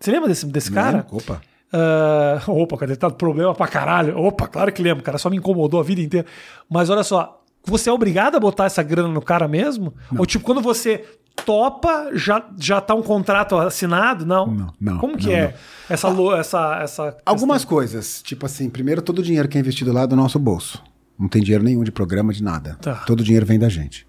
Speaker 1: você lembra desse, desse cara?
Speaker 2: Opa.
Speaker 1: Ah, opa, cara, tá problema pra caralho. Opa, claro que lembro, cara, só me incomodou a vida inteira. Mas olha só, você é obrigado a botar essa grana no cara mesmo? Ou tipo, quando você topa, já, já tá um contrato assinado? Não.
Speaker 2: Não, não,
Speaker 1: Como que
Speaker 2: não,
Speaker 1: é
Speaker 2: não.
Speaker 1: essa lo- essa essa
Speaker 2: Algumas coisas. Tipo assim, primeiro, todo o dinheiro que é investido lá é do nosso bolso. Não tem dinheiro nenhum de programa, de nada.
Speaker 1: Tá.
Speaker 2: Todo o dinheiro vem da gente.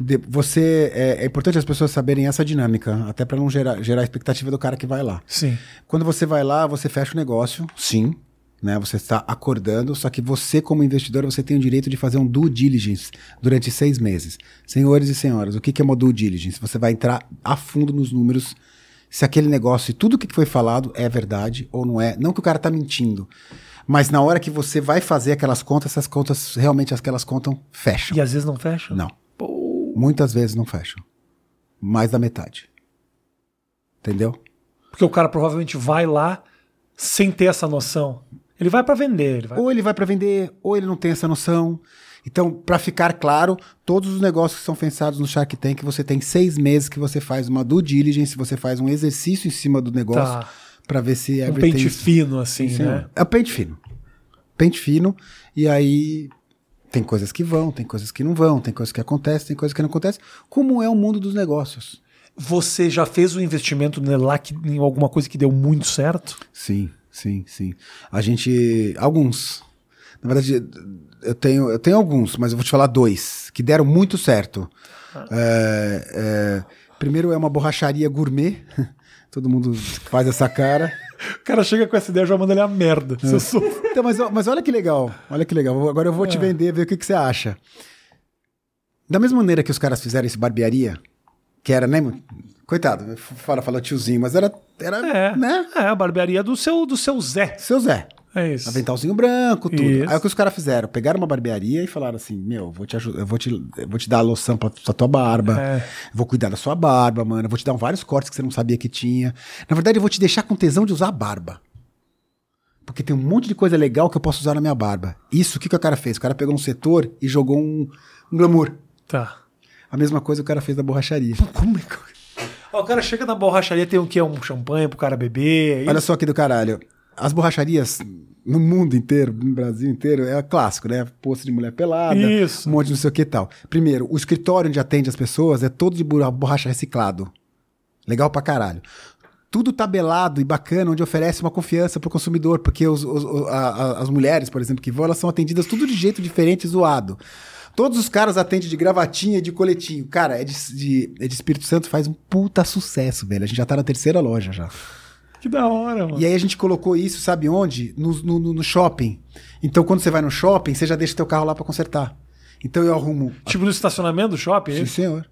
Speaker 2: De- você é, é importante as pessoas saberem essa dinâmica, até para não gerar, gerar expectativa do cara que vai lá.
Speaker 1: Sim.
Speaker 2: Quando você vai lá, você fecha o negócio, sim, né? Você está acordando, só que você, como investidor, você tem o direito de fazer um due diligence durante seis meses. Senhores e senhoras, o que é uma due diligence? Você vai entrar a fundo nos números, se aquele negócio e tudo o que foi falado é verdade ou não é. Não que o cara tá mentindo, mas na hora que você vai fazer aquelas contas, essas contas, realmente aquelas contas fecham.
Speaker 1: E às vezes não fecha?
Speaker 2: Não.
Speaker 1: Pô,
Speaker 2: Muitas vezes não fecham. Mais da metade. Entendeu?
Speaker 1: Porque o cara provavelmente vai lá sem ter essa noção. Ele vai pra vender, ele vai.
Speaker 2: Ou ele vai para vender, ou ele não tem essa noção. Então, para ficar claro, todos os negócios que são pensados no Shark Tank, você tem seis meses que você faz uma due diligence, você faz um exercício em cima do negócio
Speaker 1: Tá.
Speaker 2: para ver se
Speaker 1: um
Speaker 2: everything
Speaker 1: pente fino assim,
Speaker 2: Sim,
Speaker 1: né?
Speaker 2: É o pente fino. Pente fino, e aí Tem coisas que vão, tem coisas que não vão, tem coisas que acontecem, tem coisas que não acontecem. Como é o mundo dos negócios?
Speaker 1: Você já fez um investimento né, lá em alguma coisa que deu muito certo?
Speaker 2: Sim, sim, sim. A gente. Alguns. Na verdade, eu tenho, eu tenho alguns, mas eu vou te falar dois que deram muito certo. É, é, primeiro é uma borracharia gourmet. Todo mundo faz essa cara.
Speaker 1: O cara chega com essa ideia e já manda ele a merda.
Speaker 2: É.
Speaker 1: Sou-
Speaker 2: Então, mas, mas olha que legal. Olha que legal. Agora eu vou te
Speaker 1: É.
Speaker 2: vender, ver o que, que você acha. Da mesma maneira que os caras fizeram esse barbearia, que era, né? Coitado, fala, fala tiozinho, mas era, era
Speaker 1: É,
Speaker 2: né?
Speaker 1: é a barbearia do seu, do seu Zé.
Speaker 2: Seu Zé.
Speaker 1: É isso.
Speaker 2: Aventalzinho branco, tudo.
Speaker 1: Isso.
Speaker 2: Aí o que os caras fizeram? Pegaram uma barbearia e falaram assim: Meu, vou te ajudar, eu vou te, vou te dar a loção pra, pra tua barba.
Speaker 1: É.
Speaker 2: Vou cuidar da sua barba, mano. Vou te dar vários cortes que você não sabia que tinha. Na verdade, eu vou te deixar com tesão de usar a barba. Porque tem um monte de coisa legal que eu posso usar na minha barba. Isso, o que, que o cara fez? O cara pegou um setor e jogou um, um glamour.
Speaker 1: Tá.
Speaker 2: A mesma coisa o cara fez na borracharia.
Speaker 1: Como é que. Ó, o cara chega na borracharia, tem o quê? Um champanhe pro cara beber. é
Speaker 2: Olha
Speaker 1: isso?
Speaker 2: só que do caralho. As borracharias no mundo inteiro, no Brasil inteiro, é clássico, né? Posto de mulher pelada,
Speaker 1: Isso.
Speaker 2: um monte de não sei o que e tal. Primeiro, o escritório onde atende as pessoas é todo de borra- borracha reciclado. Legal pra caralho. Tudo tabelado e bacana, onde oferece uma confiança pro consumidor, porque os- os- a- a- as mulheres, por exemplo, que vão, elas são atendidas tudo de jeito diferente e zoado. Todos os caras atendem de gravatinha e de coletinho. Cara, é de, de, é de Espírito Santo, faz um puta sucesso, velho. A gente já tá na terceira loja já.
Speaker 1: Que da hora, mano.
Speaker 2: E aí a gente colocou isso, sabe onde? No, no, no- shopping. Então, quando você vai no shopping, você já deixa teu carro lá pra consertar. Então eu arrumo.
Speaker 1: Tipo no estacionamento do shopping? é
Speaker 2: Sim, senhor.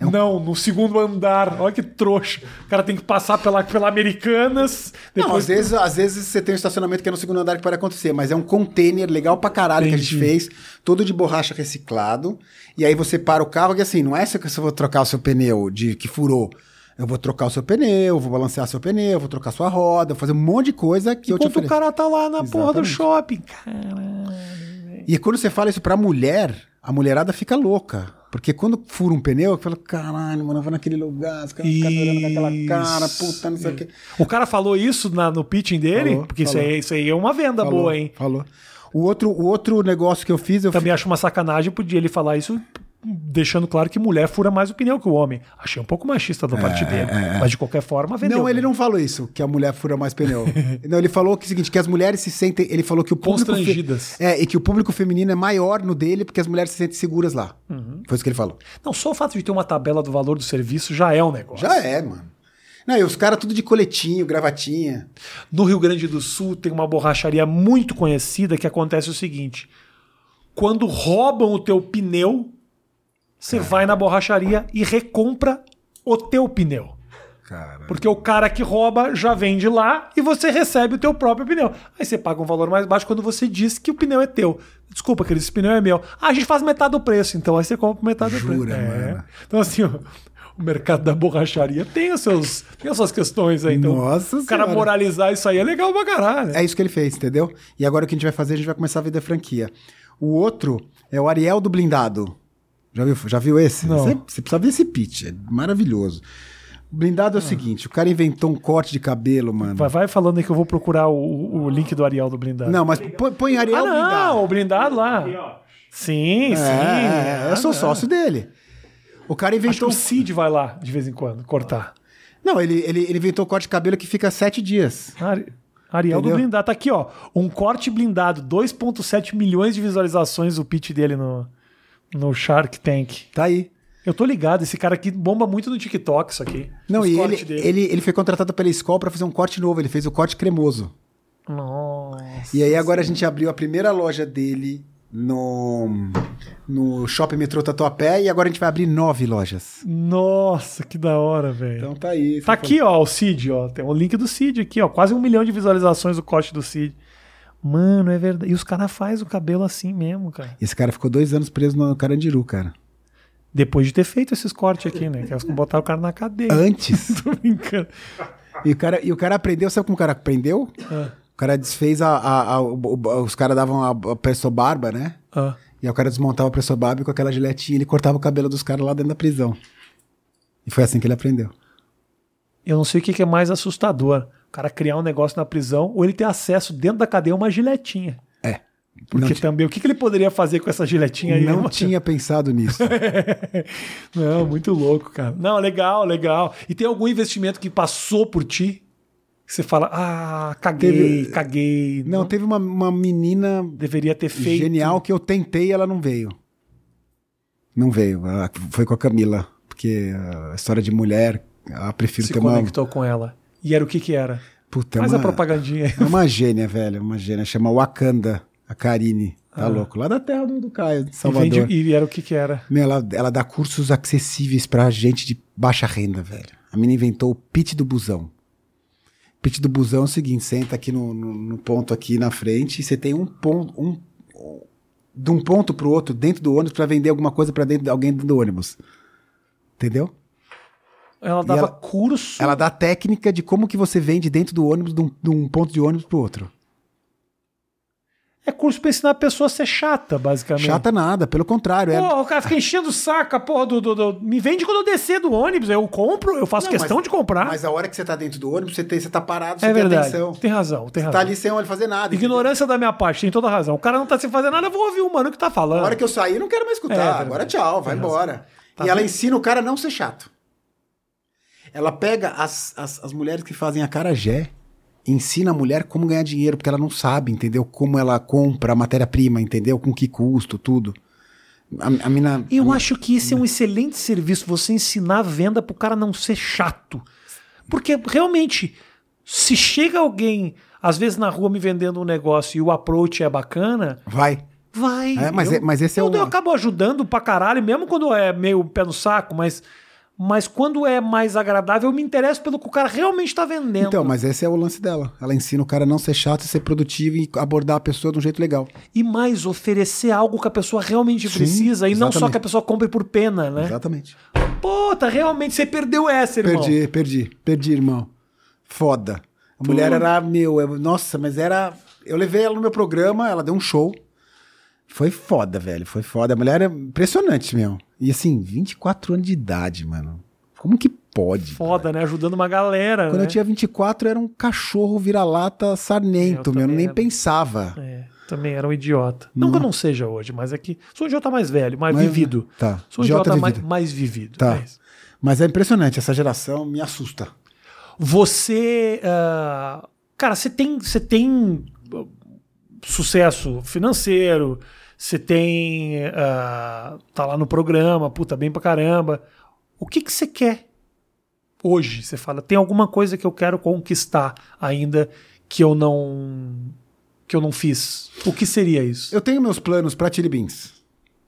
Speaker 1: Não, no segundo andar. Olha que trouxa. O cara tem que passar pela, pela Americanas.
Speaker 2: Não,
Speaker 1: Depois
Speaker 2: às vezes, às vezes você tem um estacionamento que é no segundo andar que pode acontecer, mas é um container legal pra caralho que a gente
Speaker 1: Entendi.
Speaker 2: fez, todo de borracha reciclado. E aí você para o carro e assim, não é só que você vou trocar o seu pneu de que furou. Eu vou trocar o seu pneu, vou balancear seu pneu, vou trocar sua roda, vou fazer um monte de coisa que eu te
Speaker 1: Enquanto o
Speaker 2: ofereço.
Speaker 1: cara tá lá na porra do
Speaker 2: Exatamente.
Speaker 1: shopping. Caralho.
Speaker 2: E quando você fala isso pra mulher, a mulherada fica louca. Porque quando fura um pneu, fala, caralho, mano, eu vou naquele lugar, os caras ficam olhando com aquela cara,
Speaker 1: Isso.
Speaker 2: puta, não sei o quê.
Speaker 1: O cara falou isso na- no pitching dele?
Speaker 2: Falou,
Speaker 1: Porque Isso,
Speaker 2: falou.
Speaker 1: aí, isso aí é uma venda
Speaker 2: Falou,
Speaker 1: boa, hein?
Speaker 2: Falou. O outro, o outro negócio que eu fiz, eu
Speaker 1: Também acho uma sacanagem podia ele falar isso deixando claro que mulher fura mais o pneu que o homem. Achei um pouco machista da parte dele. Mas de qualquer forma, vendeu.
Speaker 2: Não, ele não falou isso, que a mulher fura mais pneu. não, ele falou que é o seguinte, que as mulheres se sentem, ele falou que o público
Speaker 1: Constrangidas.
Speaker 2: é, e que o público feminino é maior no dele porque as mulheres se sentem seguras lá.
Speaker 1: Uhum.
Speaker 2: Foi isso que ele falou.
Speaker 1: Não, só o fato de ter uma tabela do valor do serviço já é um negócio.
Speaker 2: Já é, mano. Não, e os caras tudo de coletinho, gravatinha.
Speaker 1: No Rio Grande do Sul tem uma borracharia muito conhecida que acontece o seguinte: quando roubam o teu pneu, você vai na borracharia e recompra o teu pneu.
Speaker 2: Cara.
Speaker 1: Porque o cara que rouba já vende lá e você recebe o teu próprio pneu. Aí você paga um valor mais baixo quando você diz que o pneu é teu. Desculpa, querido, esse pneu é meu. Ah, a gente faz metade do preço, então aí você compra metade do
Speaker 2: Jura,
Speaker 1: preço. É.
Speaker 2: mano?
Speaker 1: Então assim, ó, o mercado da borracharia tem, os seus, tem as suas questões aí. Então,
Speaker 2: Nossa
Speaker 1: o cara
Speaker 2: Senhora.
Speaker 1: moralizar isso aí é legal pra caralho.
Speaker 2: É isso que ele fez, entendeu? E agora o que a gente vai fazer, a gente vai começar a vender franquia. O outro é o Ariel do Blindado. Já viu, já viu esse?
Speaker 1: Não.
Speaker 2: Você, você precisa ver esse pitch, é maravilhoso. O blindado é o seguinte, o cara inventou um corte de cabelo, mano.
Speaker 1: Vai, vai falando aí que eu vou procurar o, o link do Ariel do blindado.
Speaker 2: Não, mas põe, põe Ariel
Speaker 1: ah, não,
Speaker 2: blindado.
Speaker 1: o blindado lá.
Speaker 3: Aqui, ó.
Speaker 1: Sim,
Speaker 2: É,
Speaker 1: sim.
Speaker 2: é, eu sou
Speaker 1: Ah,
Speaker 2: sócio dele. O cara
Speaker 1: Acho que
Speaker 2: inventou.
Speaker 1: o Cid vai lá de vez em quando cortar.
Speaker 2: Não, ele, ele, ele inventou um corte de cabelo que fica sete dias.
Speaker 1: Ari- Ariel
Speaker 2: Entendeu?
Speaker 1: do blindado. Tá aqui, ó. Um corte blindado. 2,7 milhões de visualizações o pitch dele no, no Shark Tank.
Speaker 2: Tá aí.
Speaker 1: Eu tô ligado, esse cara aqui bomba muito no TikTok, isso aqui.
Speaker 2: Não, e ele,
Speaker 1: dele.
Speaker 2: ele, ele foi contratado pela escola pra fazer um corte novo. Ele fez o corte cremoso.
Speaker 1: Nossa.
Speaker 2: E aí agora a gente abriu a primeira loja dele no, no Shopping Metrô Tatuapé e agora a gente vai abrir nove lojas.
Speaker 1: Nossa, que da hora, velho.
Speaker 2: Então tá aí.
Speaker 1: Tá aqui, ó, o Cid, ó. Tem o link do Cid aqui, ó. Quase um milhão de visualizações o corte do Cid. Mano, é verdade. E os caras fazem o cabelo assim mesmo, cara.
Speaker 2: Esse cara ficou dois anos preso no Carandiru, cara.
Speaker 1: Depois de ter feito esses cortes aqui, né? Que eles botaram o cara na cadeia.
Speaker 2: Antes.
Speaker 1: Tô brincando.
Speaker 2: e, o cara, e o cara aprendeu, sabe como o cara aprendeu?
Speaker 1: Ah,
Speaker 2: O cara desfez a. a- a- os caras davam a, a preço barba, né?
Speaker 1: ah.
Speaker 2: E aí o cara desmontava a preço barba e com aquela giletinha ele cortava o cabelo dos caras lá dentro da prisão. E foi assim que ele aprendeu.
Speaker 1: Eu não sei o que que é mais assustador. O cara criar um negócio na prisão ou ele ter acesso dentro da cadeia a uma giletinha.
Speaker 2: É.
Speaker 1: Porque
Speaker 2: Não
Speaker 1: também, o que, que ele poderia fazer com essa giletinha aí?
Speaker 2: Não
Speaker 1: né?
Speaker 2: tinha pensado nisso.
Speaker 1: Não, muito louco, cara. Não, legal, legal. E tem algum investimento que passou por ti? Que você fala, ah, caguei,
Speaker 2: Teve-
Speaker 1: caguei.
Speaker 2: Não, teve uma, uma menina
Speaker 1: deveria ter feito.
Speaker 2: genial que eu tentei e ela não veio. Não veio. Ela foi com a Camila. Porque a história de mulher, eu prefiro
Speaker 1: Se
Speaker 2: ter uma.
Speaker 1: conectou com ela. E era o que que era?
Speaker 2: Puta, é
Speaker 1: Faz
Speaker 2: uma,
Speaker 1: a propagandinha aí.
Speaker 2: É uma gênia, velho. Uma gênia. Chama Wakanda, a Karine. Tá louco? Lá da terra do, do Caio, de
Speaker 1: Ah. E,
Speaker 2: Salvador.
Speaker 1: vende- e era o que que era?
Speaker 2: Meu, ela, ela dá cursos acessíveis pra gente de baixa renda, velho. A menina inventou o pitch do busão. Pitch do busão é o seguinte: senta aqui no, no- no ponto aqui na frente e você tem um ponto. Um, de um ponto pro outro dentro do ônibus pra vender alguma coisa pra dentro de alguém dentro do ônibus. Entendeu?
Speaker 1: Ela dava
Speaker 2: ela-
Speaker 1: curso.
Speaker 2: Ela dá técnica de como que você vende dentro do ônibus, de um, de um ponto de ônibus pro outro.
Speaker 1: É curso pra ensinar a pessoa a ser chata, basicamente.
Speaker 2: Chata nada, pelo contrário. É,
Speaker 1: Pô, o cara fica enchendo o saco, a porra do, do- do- Me vende quando eu descer do ônibus. Eu compro, eu faço
Speaker 2: Não,
Speaker 1: questão
Speaker 2: mas-
Speaker 1: de comprar.
Speaker 2: Mas a hora que você tá dentro do ônibus, você, tem, você tá parado, você
Speaker 1: é
Speaker 2: tem
Speaker 1: verdade.
Speaker 2: atenção.
Speaker 1: Tem razão, tem
Speaker 2: Você
Speaker 1: razão.
Speaker 2: tá ali sem olho fazer nada. entendeu?
Speaker 1: Ignorância da minha parte, tem toda razão. O cara não tá sem fazer nada, eu vou ouvir o mano que tá falando.
Speaker 2: Na hora que eu sair, eu não quero mais
Speaker 1: É,
Speaker 2: escutar.
Speaker 1: verdade.
Speaker 2: Agora tchau, vai embora.
Speaker 1: Tá
Speaker 2: e ela
Speaker 1: vendo?
Speaker 2: ensina o cara a não ser chato. Ela pega as, as, as mulheres que fazem a carajé, ensina a mulher como ganhar dinheiro, porque ela não sabe, entendeu? Como ela compra a matéria-prima, entendeu? Com que custo, tudo. A, a mina.
Speaker 1: Eu
Speaker 2: a,
Speaker 1: acho que esse é um excelente serviço, você ensinar a venda pro cara não ser chato. Porque realmente, se chega alguém, às vezes na rua me vendendo um negócio e o approach é bacana,
Speaker 2: Vai.
Speaker 1: vai.
Speaker 2: É, mas
Speaker 1: eu,
Speaker 2: é- mas esse é
Speaker 1: eu,
Speaker 2: o-
Speaker 1: eu acabo ajudando pra caralho, mesmo quando é meio pé no saco, mas, mas quando é mais agradável, eu me interesso pelo que o cara realmente tá vendendo.
Speaker 2: Então, mas esse é o lance dela. Ela ensina o cara a não ser chato, ser produtivo e abordar a pessoa de um jeito legal.
Speaker 1: E mais, oferecer algo que a pessoa realmente
Speaker 2: Sim,
Speaker 1: precisa e não só
Speaker 2: exatamente.
Speaker 1: que a pessoa compre por pena, né?
Speaker 2: Exatamente.
Speaker 1: Puta, realmente você perdeu essa, irmão.
Speaker 2: Perdi, perdi, perdi, irmão. Foda. A mulher era meu, eu- nossa, mas era. Eu levei ela no meu programa, ela deu um show. Foi foda, velho, foi foda. A mulher é impressionante, meu. E assim, 24 anos de idade, mano. Como que pode?
Speaker 1: Foda, né? Ajudando uma galera.
Speaker 2: Quando
Speaker 1: né?
Speaker 2: eu tinha 24, era um cachorro vira-lata sarnento,
Speaker 1: Eu
Speaker 2: meu. Eu nem
Speaker 1: era.
Speaker 2: pensava.
Speaker 1: É, também era um idiota. Não que eu não seja hoje, mas é que sou um idiota mais velho, mais
Speaker 2: Mas-
Speaker 1: vivido.
Speaker 2: tá.
Speaker 1: Sou um
Speaker 2: Idiota
Speaker 1: idiota mais,
Speaker 2: vivido.
Speaker 1: mais vivido.
Speaker 2: Tá.
Speaker 1: é isso.
Speaker 2: Mas é impressionante, essa geração me assusta.
Speaker 1: Você. ah, cara, você tem, você tem ah, sucesso financeiro, você tem. ah, tá lá no programa, puta, bem pra caramba. O que que você quer hoje? Você fala, tem alguma coisa que eu quero conquistar ainda que eu não. que eu não fiz. O que seria isso?
Speaker 2: Eu tenho meus planos para Chili Beans.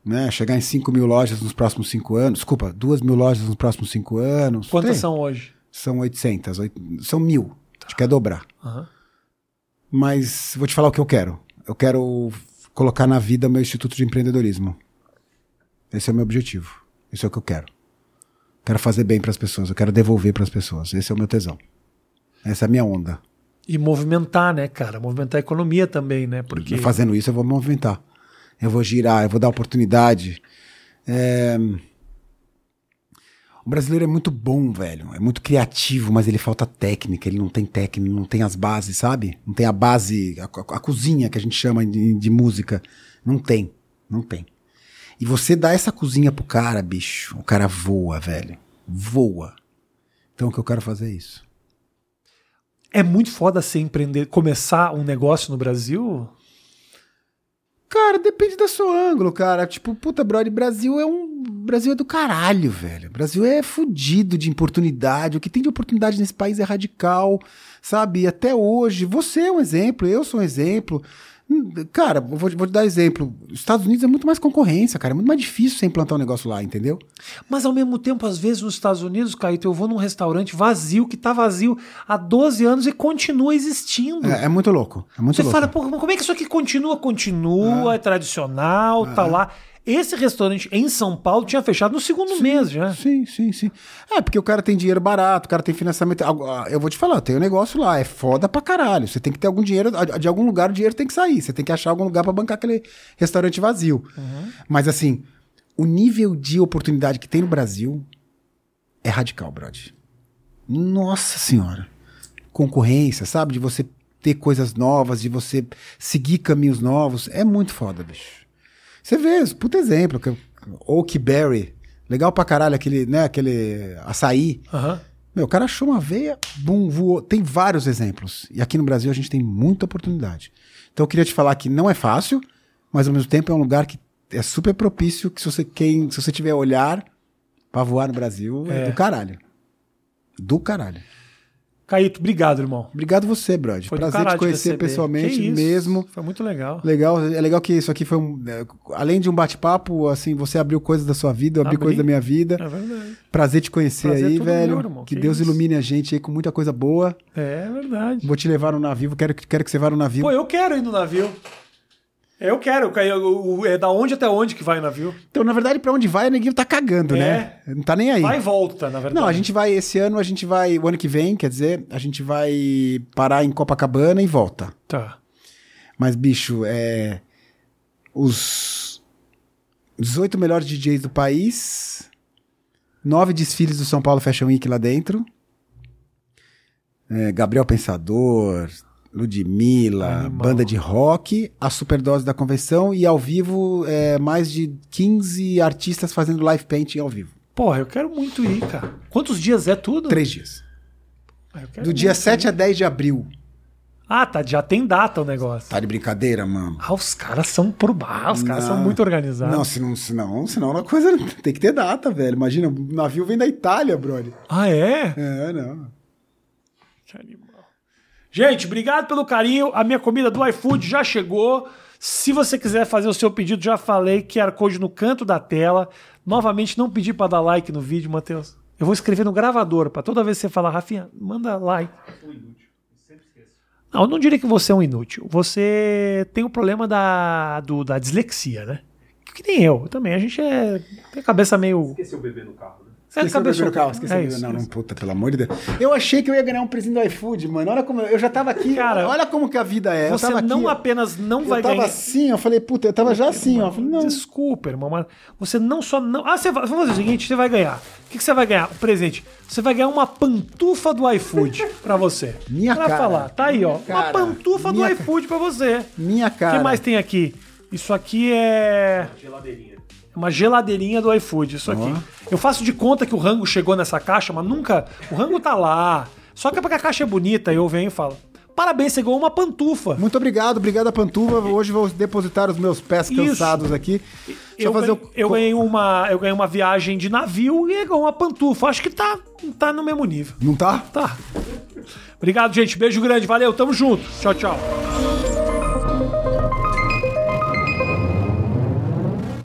Speaker 2: Né? Chegar em 5 mil lojas nos próximos 5 anos. Desculpa, 2 mil lojas nos próximos 5 anos.
Speaker 1: Quantas
Speaker 2: Tem.
Speaker 1: são hoje?
Speaker 2: São 800. oit- São mil. A gente quer dobrar.
Speaker 1: Aham.
Speaker 2: Mas vou te falar o que eu quero. Eu quero colocar na vida meu Instituto de Empreendedorismo. Esse é o meu objetivo. Isso é o que eu quero. Quero fazer bem para as pessoas. Eu quero devolver para as pessoas. Esse é o meu tesão. Essa é a minha onda.
Speaker 1: E movimentar, né, cara? Movimentar a economia também, né? Porque.
Speaker 2: Fazendo isso, eu vou movimentar. Eu vou girar, eu vou dar oportunidade. É, O brasileiro é muito bom, velho. É muito criativo, mas ele falta técnica. Ele não tem técnica, não tem as bases, sabe? Não tem a base, a, a- cozinha que a gente chama de, de música. Não tem. Não tem. E você dá essa cozinha pro cara, bicho. O cara voa, velho. Voa. Então o que eu quero fazer é isso.
Speaker 1: É muito foda ser empreender, começar um negócio no Brasil.
Speaker 2: Cara, depende do seu ângulo, cara. Tipo, puta, brother, Brasil é um. Brasil é do caralho, velho. Brasil é fudido de oportunidade. O que tem de oportunidade nesse país é radical, sabe? Até hoje, você é um exemplo, eu sou um exemplo. Cara, vou, vou te dar exemplo. Os Estados Unidos é muito mais concorrência, cara. É muito mais difícil você implantar um negócio lá, entendeu?
Speaker 1: Mas ao mesmo tempo, às vezes nos Estados Unidos, Caíto, eu vou num restaurante vazio, que tá vazio há 12 anos e continua existindo.
Speaker 2: É, é muito louco. É muito
Speaker 1: Você
Speaker 2: louco.
Speaker 1: fala, pô, como é que isso aqui continua? Continua, é, tradicional, tá lá. Esse restaurante em São Paulo tinha fechado no segundo mês já.
Speaker 2: Sim, sim, sim. É, porque o cara tem dinheiro barato, o cara tem financiamento. Ah, Eu vou te falar, tem um negócio lá, é foda pra caralho. Você tem que ter algum dinheiro, de algum lugar o dinheiro tem que sair. Você tem que achar algum lugar pra bancar aquele restaurante vazio. Mas assim, o nível de oportunidade que tem no Brasil é radical, brother. Nossa senhora. Concorrência, sabe? De você ter coisas novas, de você seguir caminhos novos, é muito foda, bicho. Você vê, puta exemplo, que- Oak Berry, legal pra caralho aquele, né, aquele açaí.
Speaker 1: Aham.
Speaker 2: Meu, o cara achou uma veia, bum, voou. Tem vários exemplos. E aqui no Brasil a gente tem muita oportunidade. Então eu queria te falar que não é fácil, mas ao mesmo tempo é um lugar que é super propício que se você, quem, se você tiver olhar pra voar no Brasil, é,
Speaker 1: É.
Speaker 2: do caralho. Do caralho.
Speaker 1: Caíto, obrigado, irmão.
Speaker 2: Obrigado você, brother.
Speaker 1: Foi
Speaker 2: Prazer te conhecer
Speaker 1: receber.
Speaker 2: pessoalmente mesmo.
Speaker 1: Foi muito legal.
Speaker 2: Legal, é legal que isso aqui foi um. é, além de um bate-papo, assim, você abriu coisas da sua vida, eu abri
Speaker 1: Abri.
Speaker 2: coisas da minha vida.
Speaker 1: É verdade.
Speaker 2: Prazer te conhecer
Speaker 1: Prazer é
Speaker 2: aí, velho.
Speaker 1: meu,
Speaker 2: que,
Speaker 1: Que
Speaker 2: Deus
Speaker 1: isso.
Speaker 2: ilumine a gente aí com muita coisa boa.
Speaker 1: É verdade.
Speaker 2: Vou te levar no navio, quero, que- quero que você vá no navio.
Speaker 1: Pô, eu quero ir no navio. Eu quero. eu- eu- eu- É da onde até onde que vai o navio?
Speaker 2: Então, na verdade, pra onde vai, o neguinho tá cagando,
Speaker 1: É.
Speaker 2: né? Não tá nem aí.
Speaker 1: Vai e volta, na verdade.
Speaker 2: Não, a gente vai, esse ano, a gente vai, o ano que vem, quer dizer, a gente vai parar em Copacabana e volta.
Speaker 1: Tá.
Speaker 2: Mas, bicho, é. Os 18 melhores DJs do país, nove desfiles do São Paulo Fashion Week lá dentro. É, Gabriel Pensador, Ludmilla,
Speaker 1: Animal.
Speaker 2: banda de rock, a superdose da convenção e ao vivo é, mais de 15 artistas fazendo live painting ao vivo.
Speaker 1: Porra, eu quero muito ir, cara. Quantos dias é tudo?
Speaker 2: Três dias.
Speaker 1: Ah,
Speaker 2: Do dia
Speaker 1: muito
Speaker 2: 7
Speaker 1: ir.
Speaker 2: a 10 de abril.
Speaker 1: Ah, tá. Já tem data o negócio.
Speaker 2: Tá de brincadeira, mano?
Speaker 1: Ah, os caras são por bar, os caras são muito organizados.
Speaker 2: Não, senão, senão, senão a coisa tem que ter data, velho. Imagina, o navio vem da Itália, brother.
Speaker 1: Ah, é?
Speaker 2: É, não.
Speaker 1: Que animal. Gente, obrigado pelo carinho. A minha comida do iFood já chegou. Se você quiser fazer o seu pedido, já falei, QR Code no canto da tela. Novamente, não pedi para dar like no vídeo, Matheus. Eu vou escrever no gravador, para toda vez que você falar, Rafinha, manda like. Não, eu não diria que você é um inútil. Você tem o problema da, do- da dislexia, né? Que nem eu. Também. A gente é. Tem a cabeça meio.
Speaker 3: Esqueceu o bebê no carro, né?
Speaker 2: Esqueceu o bebê no carro, esqueceu
Speaker 1: é
Speaker 2: o
Speaker 1: isso,
Speaker 2: Não, não, puta, pelo amor de Deus. Eu achei que eu ia ganhar um presente do iFood, mano. Olha como eu, eu já tava aqui.
Speaker 1: Cara,
Speaker 2: olha como que a vida é.
Speaker 1: Você
Speaker 2: eu tava
Speaker 1: não
Speaker 2: aqui, ó.
Speaker 1: apenas não
Speaker 2: Eu
Speaker 1: vai
Speaker 2: tava
Speaker 1: ganhar.
Speaker 2: assim, eu falei, puta, eu tava já assim, ó. Eu falei, não.
Speaker 1: Desculpa, irmão, mas você não só não. Ah, você vai. Vamos fazer o seguinte: você vai ganhar. O que, que você vai ganhar? O presente. Você vai ganhar uma pantufa do iFood pra você.
Speaker 2: Minha
Speaker 1: pra
Speaker 2: cara.
Speaker 1: falar. Tá aí, ó.
Speaker 2: Cara.
Speaker 1: Uma pantufa do
Speaker 2: ca-
Speaker 1: iFood pra você.
Speaker 2: Minha
Speaker 1: O
Speaker 2: cara.
Speaker 1: que mais tem aqui? Isso aqui é.
Speaker 3: Geladeirinha.
Speaker 1: Uma geladeirinha do iFood, isso aqui. Eu faço de conta que o rango chegou nessa caixa, mas nunca. O rango tá lá. Só que é porque a caixa é bonita, eu venho e falo. Parabéns, você ganhou uma pantufa.
Speaker 2: Muito obrigado, obrigado a Pantuva. Hoje vou depositar os meus pés
Speaker 1: Isso.
Speaker 2: cansados aqui.
Speaker 1: Eu,
Speaker 2: fazer
Speaker 1: ganhei,
Speaker 2: o-
Speaker 1: eu, ganhei uma, eu ganhei uma viagem de navio e ganhei uma pantufa. Acho que tá, tá no mesmo nível.
Speaker 2: Não tá?
Speaker 1: Tá. Obrigado, gente. Beijo grande. Valeu. Tamo junto. Tchau, tchau.